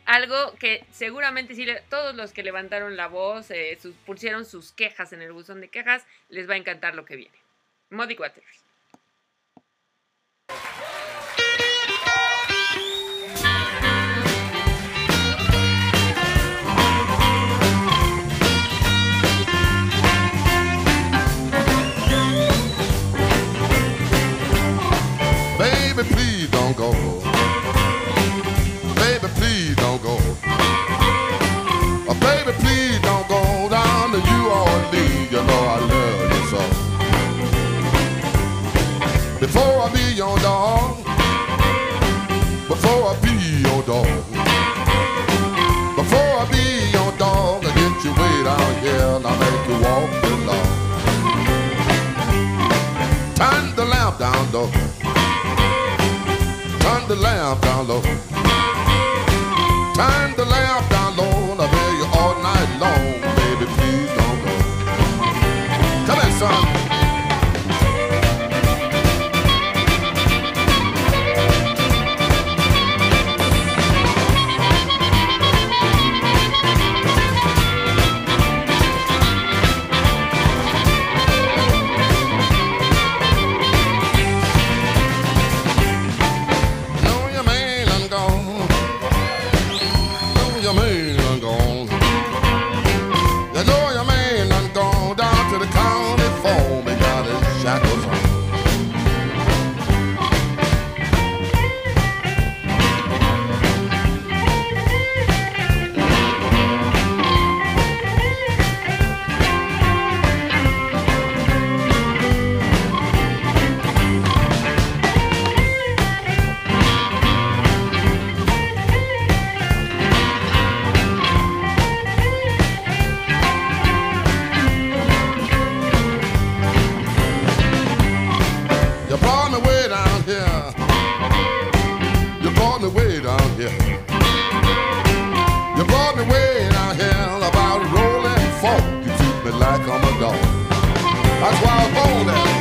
Algo que seguramente sí, todos los que levantaron la voz, eh, pusieron sus quejas en el buzón de quejas, les va a encantar lo que viene. Muddy Waters. Uh, baby, please don't go down to. You know I love you so. Before I be your dog, before I be your dog, before I be your dog, I get you way down here and I make you walk the. Turn the lamp down low. Turn the lamp down low. Turn the lamp You brought me way down about rolling. You treat me like I'm a dog. That's why I was born.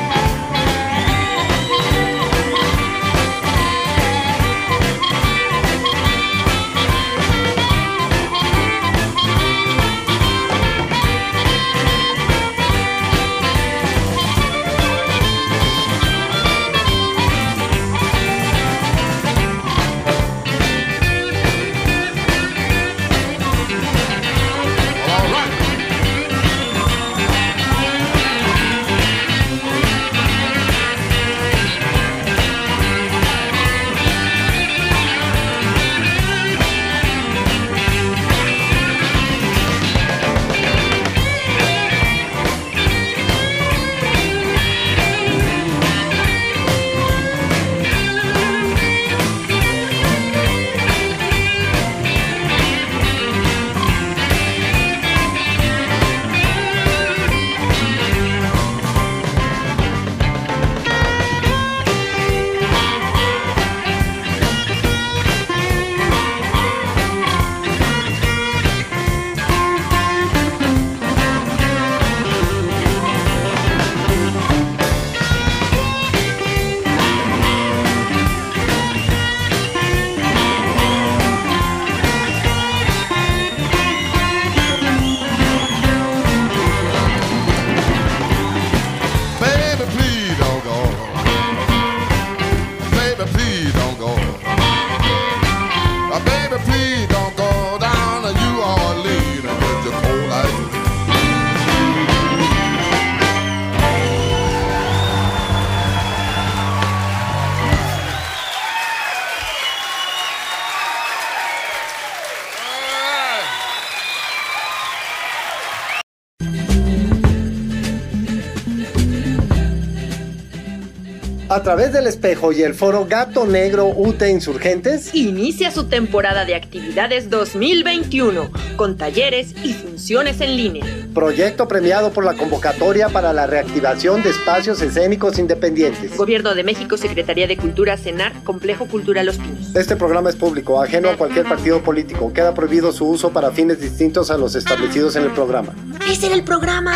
A través del espejo y el foro Gato Negro UT Insurgentes, Inicia su temporada de actividades 2021 con talleres y funciones en línea. proyecto premiado por la convocatoria para la reactivación de espacios escénicos independientes. Gobierno de México, Secretaría de Cultura, CENAR, Complejo Cultural Los Pinos. Este programa es público, ajeno a cualquier partido político. Queda prohibido su uso para fines distintos a los establecidos en el programa. ¡Ese era el programa!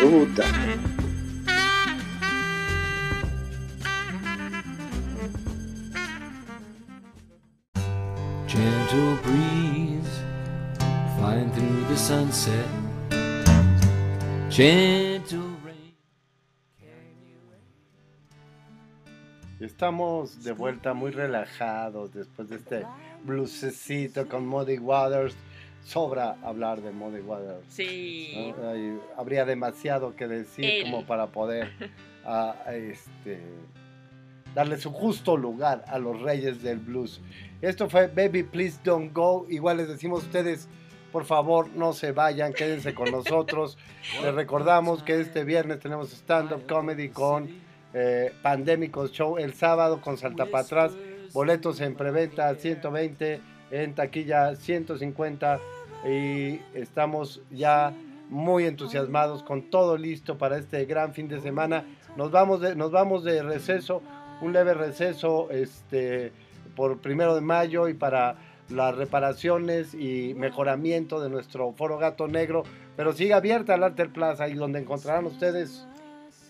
Puta. Gentle breeze flying through the sunset. Gentle rain. Estamos de vuelta muy relajados después de este bluesecito con Muddy Waters. Sobra hablar de Muddy Waters. Sí. ¿no? Hay- habría demasiado que decir Él. como para poder ah, este, darle su justo lugar a los reyes del blues. Esto fue Baby Please Don't Go. Igual les decimos a ustedes, por favor, no se vayan, quédense con nosotros. Les recordamos que este viernes tenemos stand-up comedy con eh, Pandémicos Show el sábado con Salta para atrás. Boletos en preventa 120, en taquilla 150 y estamos ya muy entusiasmados con todo listo para este gran fin de semana. Nos vamos de, nos vamos de receso, un leve receso este, por primero de mayo y para las reparaciones y mejoramiento de nuestro foro Gato Negro, pero sigue abierta el Alter Plaza y donde encontrarán ustedes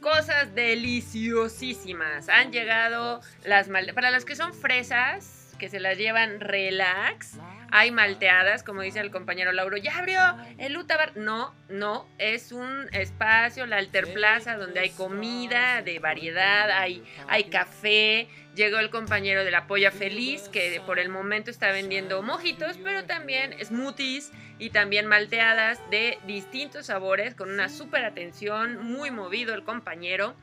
Cosas deliciosísimas. Han llegado las mal... Para las que son fresas, que se las llevan relax, hay malteadas, como dice el compañero Lauro. ¿Ya abrió el Utabar? No, no. Es un espacio, la Alter Plaza, donde hay comida de variedad, hay, hay café. Llegó el compañero de la Polla Feliz, que por el momento está vendiendo mojitos, pero también smoothies y también malteadas de distintos sabores, con una súper atención, muy movido el compañero.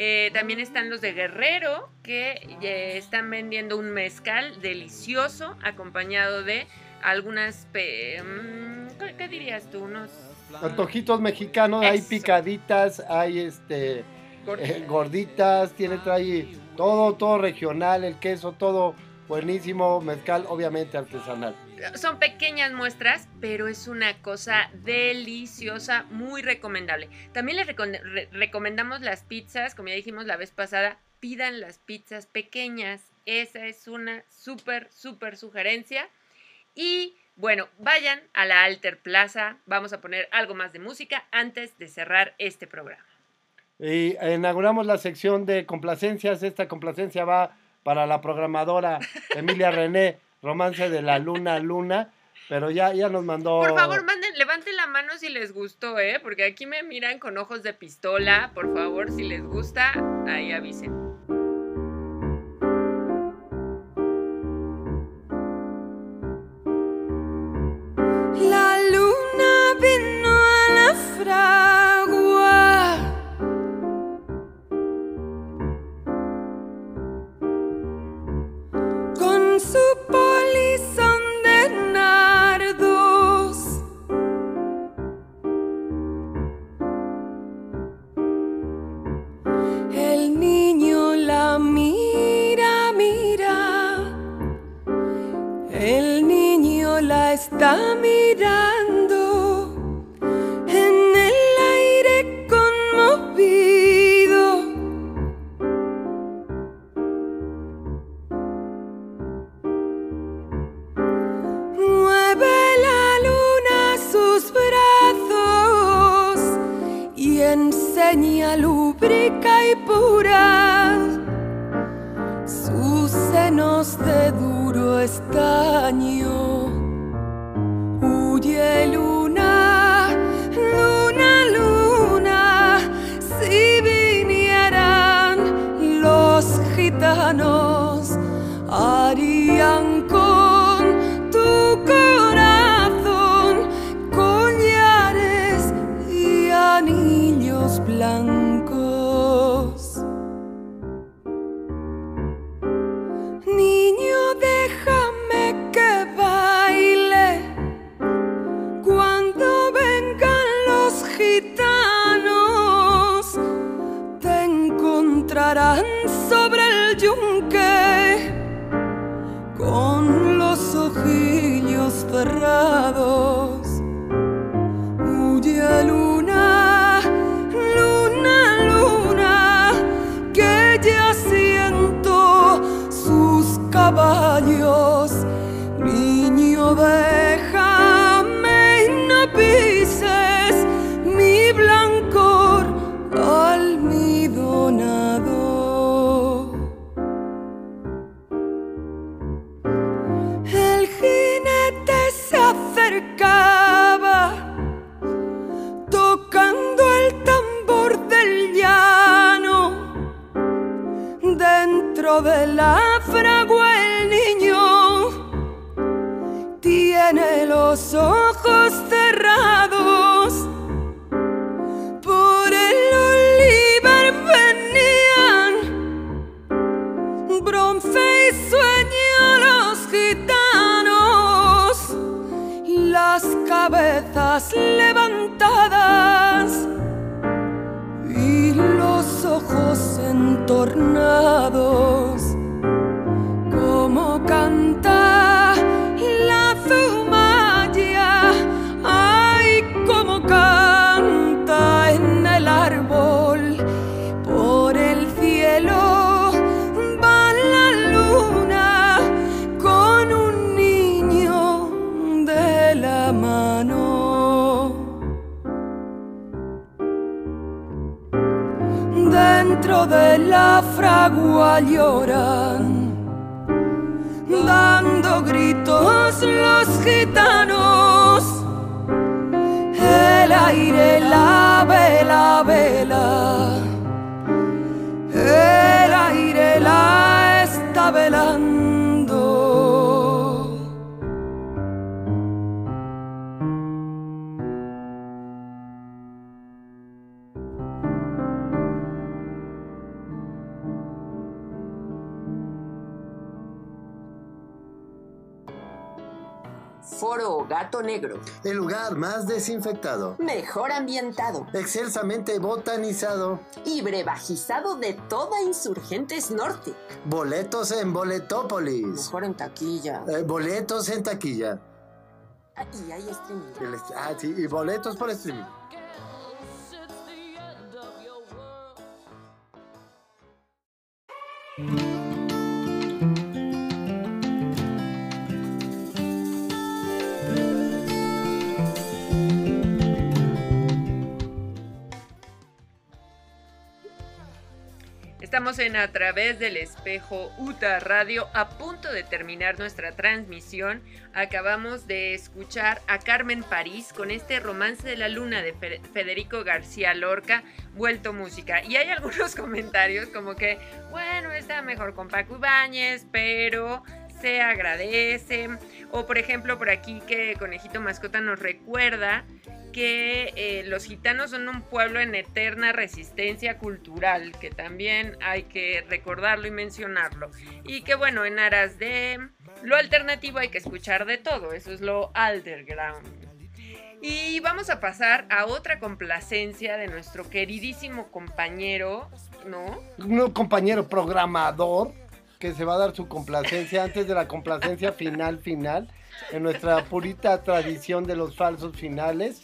Eh, también están los de Guerrero, que eh, están vendiendo un mezcal delicioso, acompañado de algunas... pe- mm, ¿qué, qué dirías tú? Unos... antojitos mexicanos, hay picaditas, hay este Gorditas. eh, gorditas, tiene trae todo, todo regional, el queso, todo buenísimo, mezcal obviamente artesanal. Son pequeñas muestras, pero es una cosa deliciosa, muy recomendable. También les recomendamos las pizzas, como ya dijimos la vez pasada, pidan las pizzas pequeñas. Esa es una súper, súper sugerencia. Y bueno, vayan a la Alter Plaza. Vamos a poner algo más de música antes de cerrar este programa. Y inauguramos la sección de complacencias. Esta complacencia va para la programadora Emilia René, Romance de la Luna Luna. Pero ya, ya nos mandó. Por favor, manden, levanten la mano si les gustó, ¿eh? Porque aquí me miran con ojos de pistola. Por favor, si les gusta, ahí avisen. Lloran, dando gritos los gitanos. El aire, la vela, vela. Negro. El lugar más desinfectado. Mejor ambientado. Excelsamente botanizado. Y brevajizado de toda Insurgentes Norte. Boletos en Boletópolis. Mejor en taquilla. Eh, boletos en taquilla. Ah, y hay streaming. El ah, sí, y boletos por streaming. Estamos en A través del espejo UTA Radio a punto de terminar nuestra transmisión. Acabamos de escuchar a Carmen París con este romance de la luna de Fe- Federico García Lorca, vuelto música. Y hay algunos comentarios como que, bueno, está mejor con Paco Ibáñez, pero se agradece. O por ejemplo, por aquí que Conejito Mascota nos recuerda que eh, los gitanos son un pueblo en eterna resistencia cultural, que también hay que recordarlo y mencionarlo. Y que bueno, en aras de lo alternativo hay que escuchar de todo, eso es lo underground. Y vamos a pasar a otra complacencia de nuestro queridísimo compañero, ¿no? Un compañero programador que se va a dar su complacencia antes de la complacencia final final en nuestra purita tradición de los falsos finales.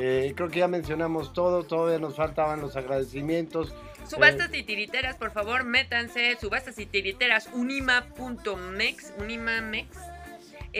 Eh, creo que ya mencionamos todo, todavía nos faltaban los agradecimientos. Subastas Eh, y tiriteras, por favor, métanse. Subastas y tiriteras, unima.mex, unimamex.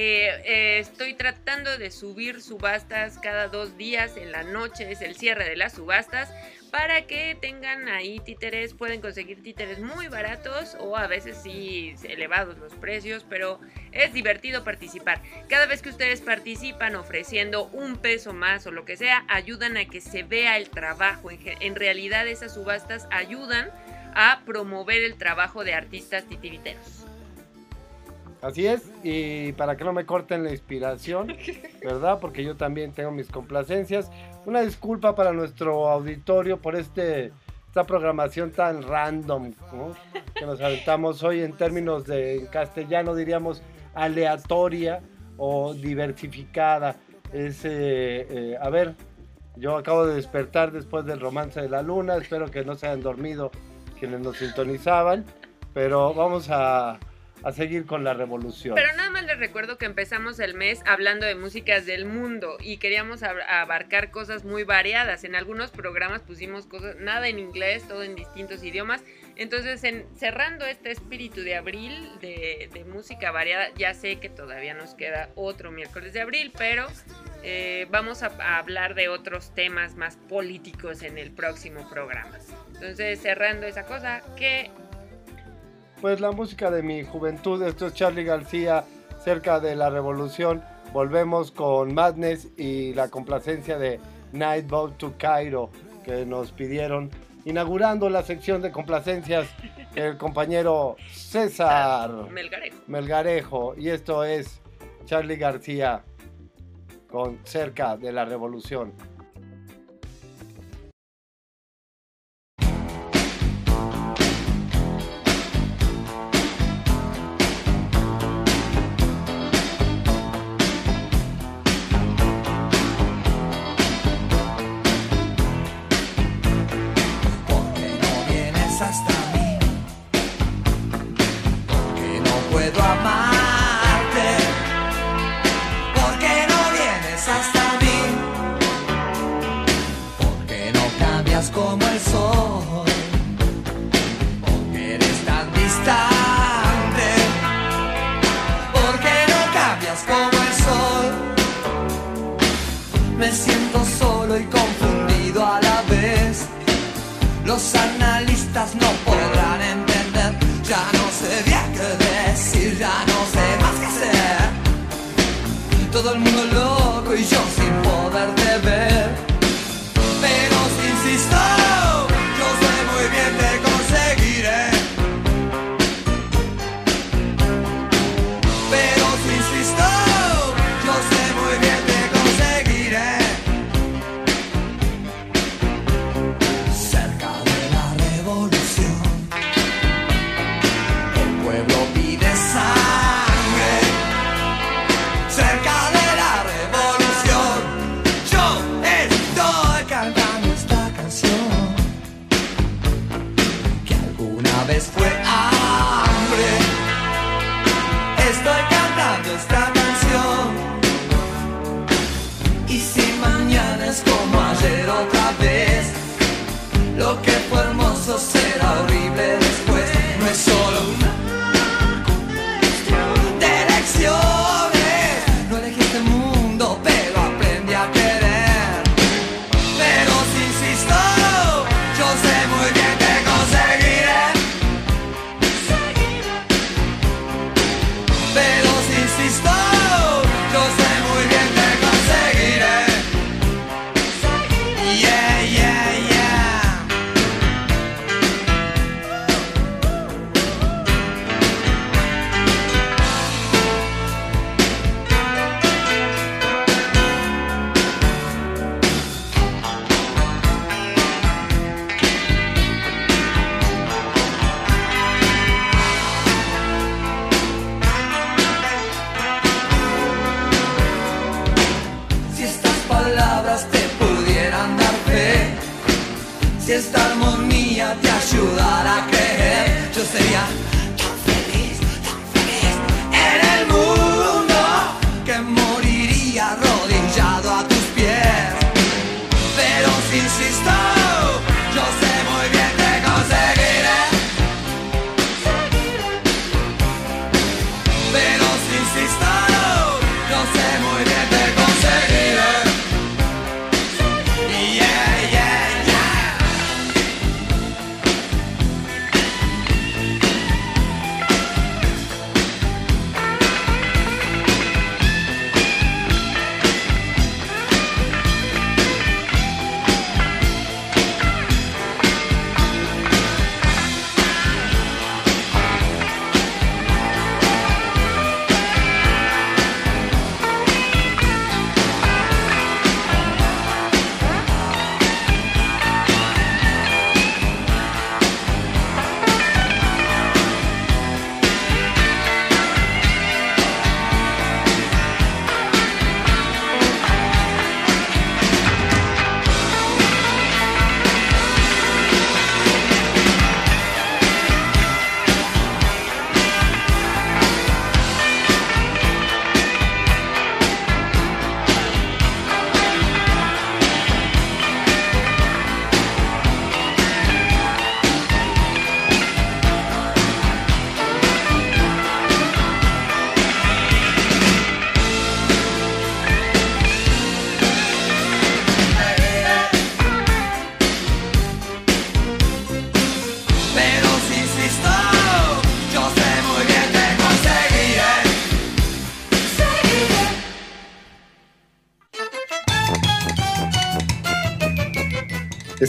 Eh, eh, estoy tratando de subir subastas cada dos días en la noche, es el cierre de las subastas, para que tengan ahí títeres, pueden conseguir títeres muy baratos o a veces sí elevados los precios, pero es divertido participar. Cada vez que ustedes participan ofreciendo un peso más o lo que sea, ayudan a que se vea el trabajo. En, en realidad esas subastas ayudan a promover el trabajo de artistas titiriteros. Así es, y para que no me corten la inspiración, ¿verdad? Porque yo también tengo mis complacencias. Una disculpa para nuestro auditorio por este esta programación tan random ¿no? que nos aventamos hoy en términos de en castellano diríamos aleatoria o diversificada. Es, eh, eh, a ver, yo acabo de despertar después del romance de la luna, espero que no se hayan dormido quienes nos sintonizaban, pero vamos a, a seguir con la revolución. Pero nada más les recuerdo que empezamos el mes hablando de músicas del mundo y queríamos ab- abarcar cosas muy variadas. En algunos programas pusimos cosas, nada en inglés, todo en distintos idiomas. Entonces, en, cerrando este espíritu de abril de, de música variada, ya sé que todavía nos queda otro miércoles de abril, pero eh, vamos a, a hablar de otros temas más políticos en el próximo programa. Entonces, cerrando esa cosa, que Pues la música de mi juventud, esto es Charlie García, cerca de la revolución. Volvemos con Madness y la complacencia de Night Boat to Cairo que nos pidieron. Inaugurando la sección de complacencias, el compañero César Melgarejo. Melgarejo. Y esto es Charlie García con cerca de la revolución. Cambias como el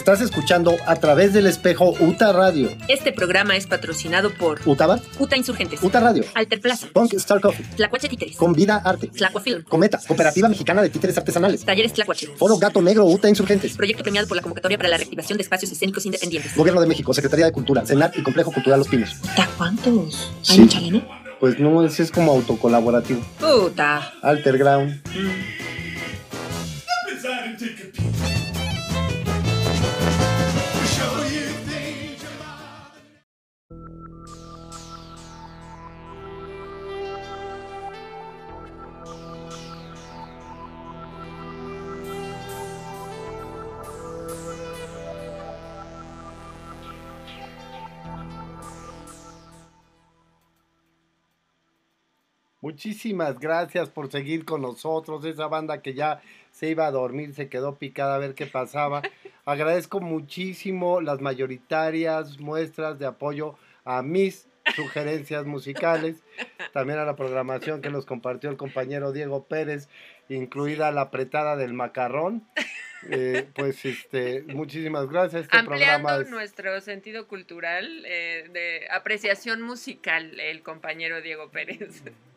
Estás escuchando a través del espejo UTA Radio. Este programa es patrocinado por Utabat, UTA Insurgentes, UTA Radio, Alter Plaza, Punk Star Coffee, Tlacuache Títeres, Con Vida Arte, Tlacua Film, Cometa, Cooperativa Mexicana de Títeres Artesanales, Talleres Tlacuache, Foro Gato Negro UTA Insurgentes, proyecto premiado por la convocatoria para la reactivación de espacios escénicos independientes. Gobierno de México, Secretaría de Cultura, Senat y Complejo Cultural Los Pinos. ¿Ta cuántos? ¿Hay Sí. mucha lana? Pues no, ese es como autocolaborativo. Puta. Alter Ground. Muchísimas gracias por seguir con nosotros. Esa banda que ya se iba a dormir se quedó picada a ver qué pasaba. Agradezco muchísimo las mayoritarias muestras de apoyo a mis sugerencias musicales, también a la programación que nos compartió el compañero Diego Pérez, incluida la apretada del macarrón. Eh, pues este, muchísimas gracias. Este Ampliando programa es- nuestro sentido cultural eh, de apreciación musical, el compañero Diego Pérez.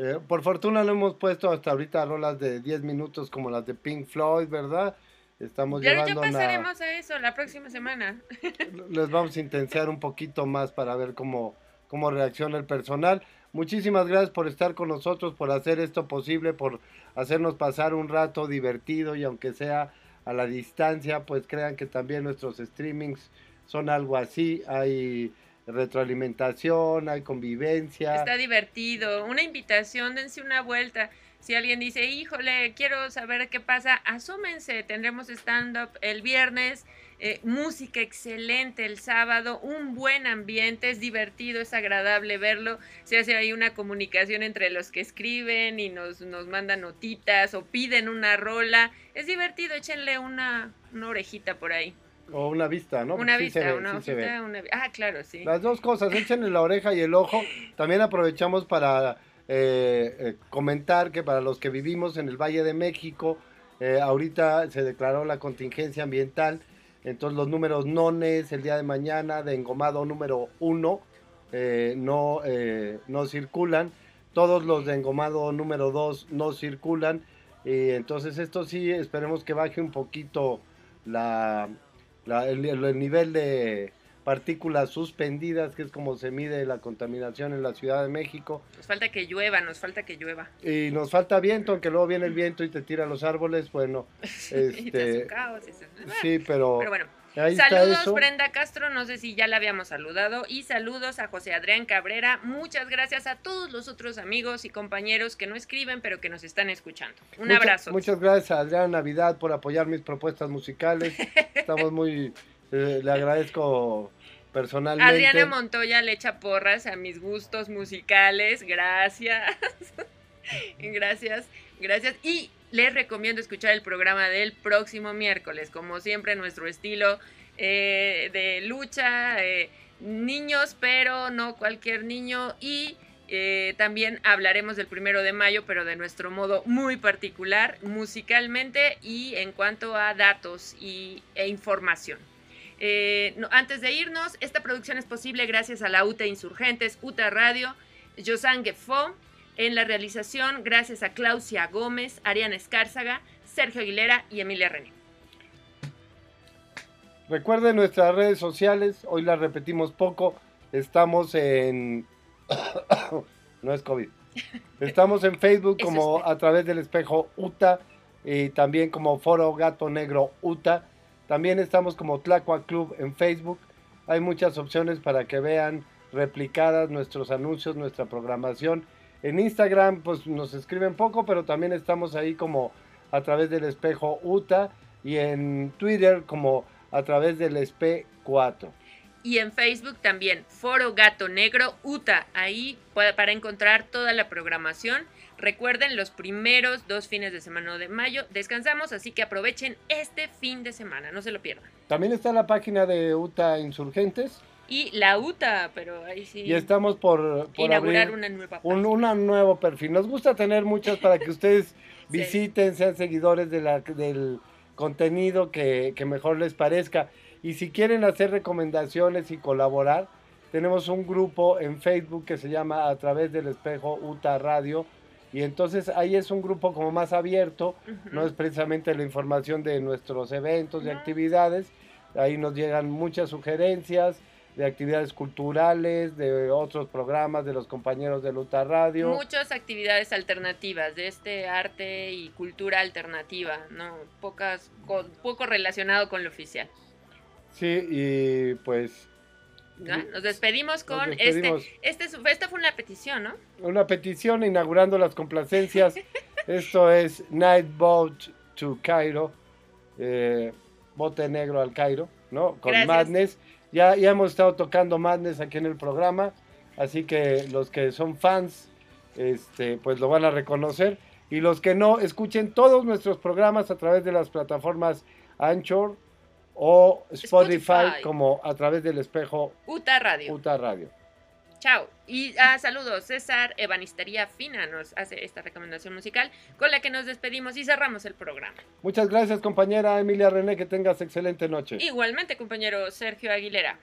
Eh, por fortuna no hemos puesto hasta ahorita rolas de 10 minutos como las de Pink Floyd, ¿verdad? Estamos Ya, ya llevando una... pasaremos a eso la próxima semana. Les vamos a intensiar un poquito más para ver cómo, cómo reacciona el personal. Muchísimas gracias por estar con nosotros, por hacer esto posible, por hacernos pasar un rato divertido y aunque sea a la distancia, pues crean que también nuestros streamings son algo así. Hay retroalimentación, hay convivencia. Está divertido. Una invitación, dense una vuelta. Si alguien dice, híjole, quiero saber qué pasa, asómense. Tendremos stand-up el viernes, eh, música excelente el sábado, un buen ambiente, es divertido, es agradable verlo. Se hace ahí una comunicación entre los que escriben y nos, nos mandan notitas o piden una rola. Es divertido, échenle una orejita por ahí. O una vista, ¿no? una Sí vista, ve, una sí hojita, una Ah, claro, sí. Las dos cosas, échenle la oreja y el ojo. También aprovechamos para eh, eh, comentar que para los que vivimos en el Valle de México, eh, ahorita se declaró la contingencia ambiental. Entonces los números nones el día de mañana de engomado número uno eh, no, no circulan. Todos los de engomado número 2 no circulan. Y entonces esto sí, esperemos que baje un poquito la, la- el, el nivel de partículas suspendidas, que es como se mide la contaminación en la Ciudad de México. Nos falta que llueva, nos falta que llueva. Y nos falta viento, aunque luego viene el viento y te tira los árboles. Bueno, y te hace este, un caos. y se- sí, pero, Pero bueno, ahí saludos. Brenda Castro, no sé si ya la habíamos saludado, y saludos a José Adrián Cabrera. Muchas gracias a todos los otros amigos y compañeros que no escriben, pero que nos están escuchando. Un abrazo. Muchas gracias a Adrián Navidad por apoyar mis propuestas musicales. Estamos muy, eh, le agradezco personalmente. Adriana Montoya le echa porras a mis gustos musicales. Gracias. gracias, gracias. Y les recomiendo escuchar el programa del próximo miércoles. Como siempre, nuestro estilo eh, de lucha. eh, niños, pero no cualquier niño. Y eh, también hablaremos del primero de mayo, pero de nuestro modo muy particular, musicalmente y en cuanto a datos y, e información. Antes de irnos, esta producción es posible gracias a la UTA Insurgentes, UTA Radio, Josan Gefo, en la realización gracias a Claudia Gómez, Ariana Escárzaga, Sergio Aguilera y Emilia René. Recuerden nuestras redes sociales, hoy las repetimos poco. Estamos en. no es COVID. Estamos en Facebook como a través del espejo UTA y también como Foro Gato Negro UTA. También estamos como Tlacua Club en Facebook. Hay muchas opciones para que vean replicadas nuestros anuncios, nuestra programación. En Instagram, pues nos escriben poco, pero también estamos ahí como a través del espejo UTA y en Twitter como a través del SP4. Y en Facebook también, Foro Gato Negro UTA, ahí para encontrar toda la programación. Recuerden, los primeros dos fines de semana de mayo descansamos, así que aprovechen este fin de semana, no se lo pierdan. También está la página de UTA Insurgentes Y la UTA, pero ahí sí. y estamos por, por inaugurar abrir una nueva un una nuevo perfil. Nos gusta tener muchas para que ustedes visiten, sean seguidores de la, del, contenido que, que mejor les parezca. Y si quieren hacer recomendaciones y colaborar, tenemos un grupo en Facebook que se llama A través del espejo UTA Radio. Y entonces ahí es un grupo como más abierto, no es precisamente la información de nuestros eventos y actividades. Ahí nos llegan muchas sugerencias de actividades culturales, de otros programas de los compañeros de UTA Radio. Muchas actividades alternativas de este arte y cultura alternativa, ¿no? Pocas, con- poco relacionado con lo oficial. Sí, y pues. Nos despedimos con despedimos. este. este. Esta fue una petición, ¿no? una petición inaugurando las complacencias. Esto es Night Boat to Cairo, eh, bote negro al Cairo, ¿no? Con Gracias. Madness. Ya, ya hemos estado tocando Madness aquí en el programa, así que los que son fans, este, pues lo van a reconocer. Y los que no, escuchen todos nuestros programas a través de las plataformas Anchor o Spotify, Spotify. como a través del espejo UTA Radio. UTA Radio. Chao. Y ah, saludos. César Ebanistería Fina nos hace esta recomendación musical con la que nos despedimos y cerramos el programa. Muchas gracias compañera Emilia René, que tengas excelente noche. Igualmente, compañero Sergio Aguilera.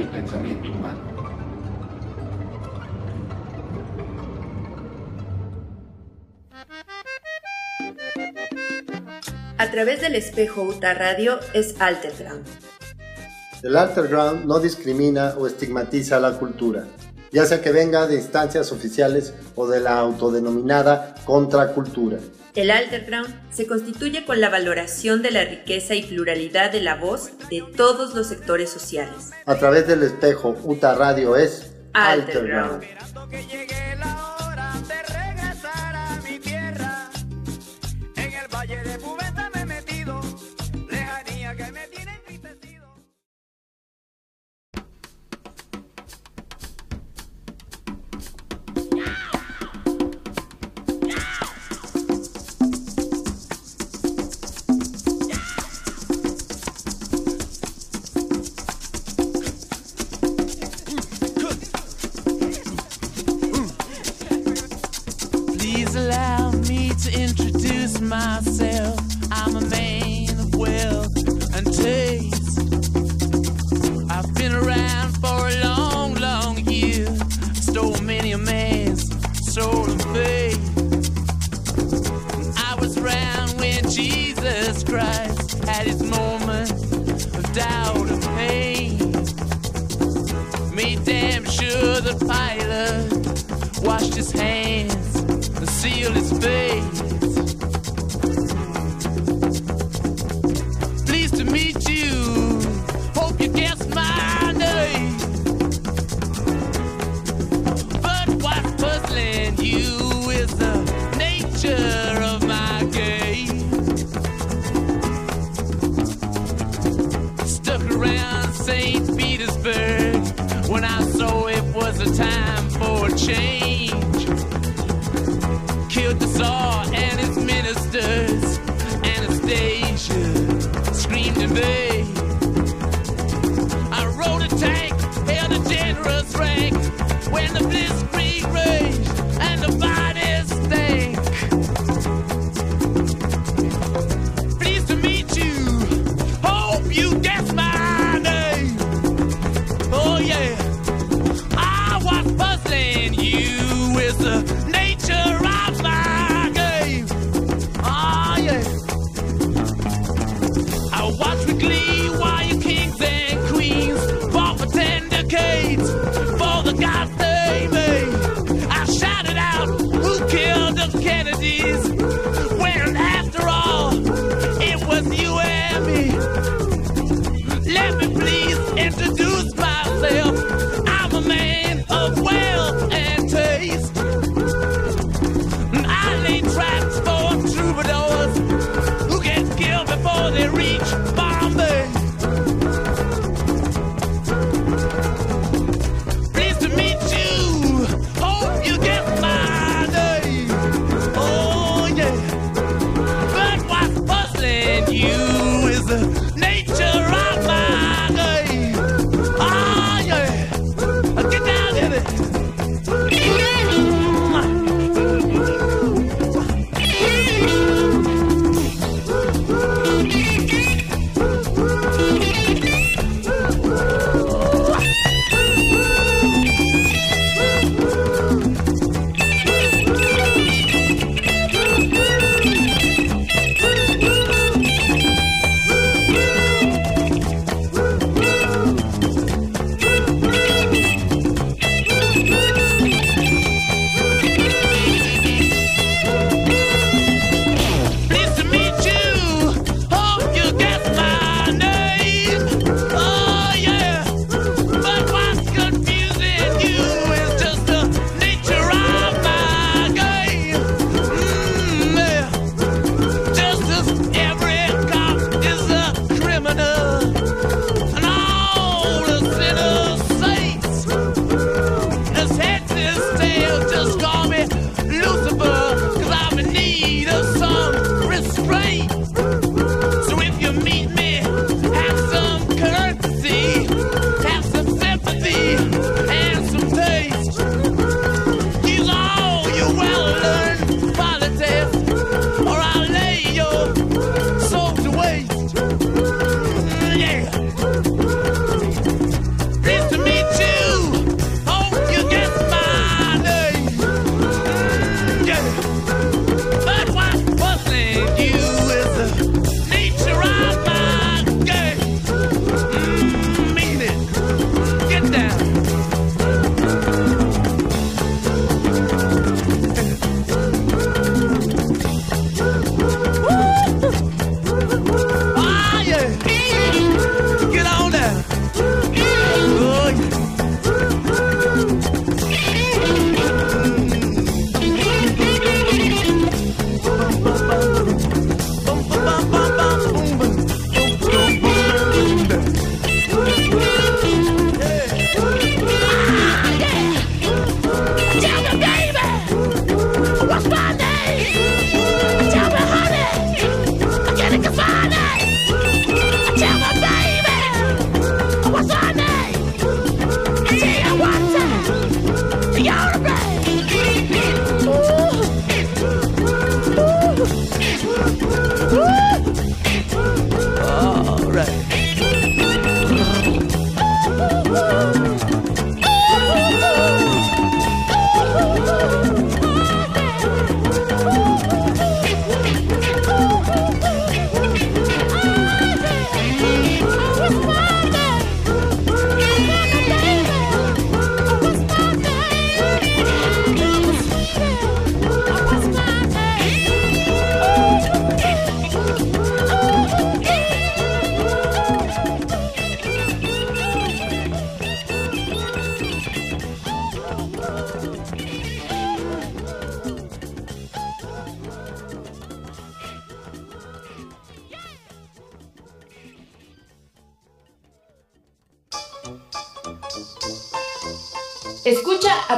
el pensamiento humano. A través del espejo UTA Radio es Alterground. El Alterground no discrimina o estigmatiza la cultura, ya sea que venga de instancias oficiales o de la autodenominada contracultura. El Underground se constituye con la valoración de la riqueza y pluralidad de la voz de todos los sectores sociales. A través del espejo, UTA Radio es Underground. Underground. when I saw it was a time for a change. Hey.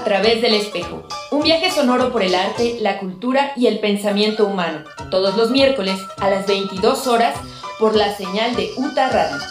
Través del espejo. Un viaje sonoro por el arte, la cultura y el pensamiento humano. Todos los miércoles a las 22 horas por la señal de UTA Radio.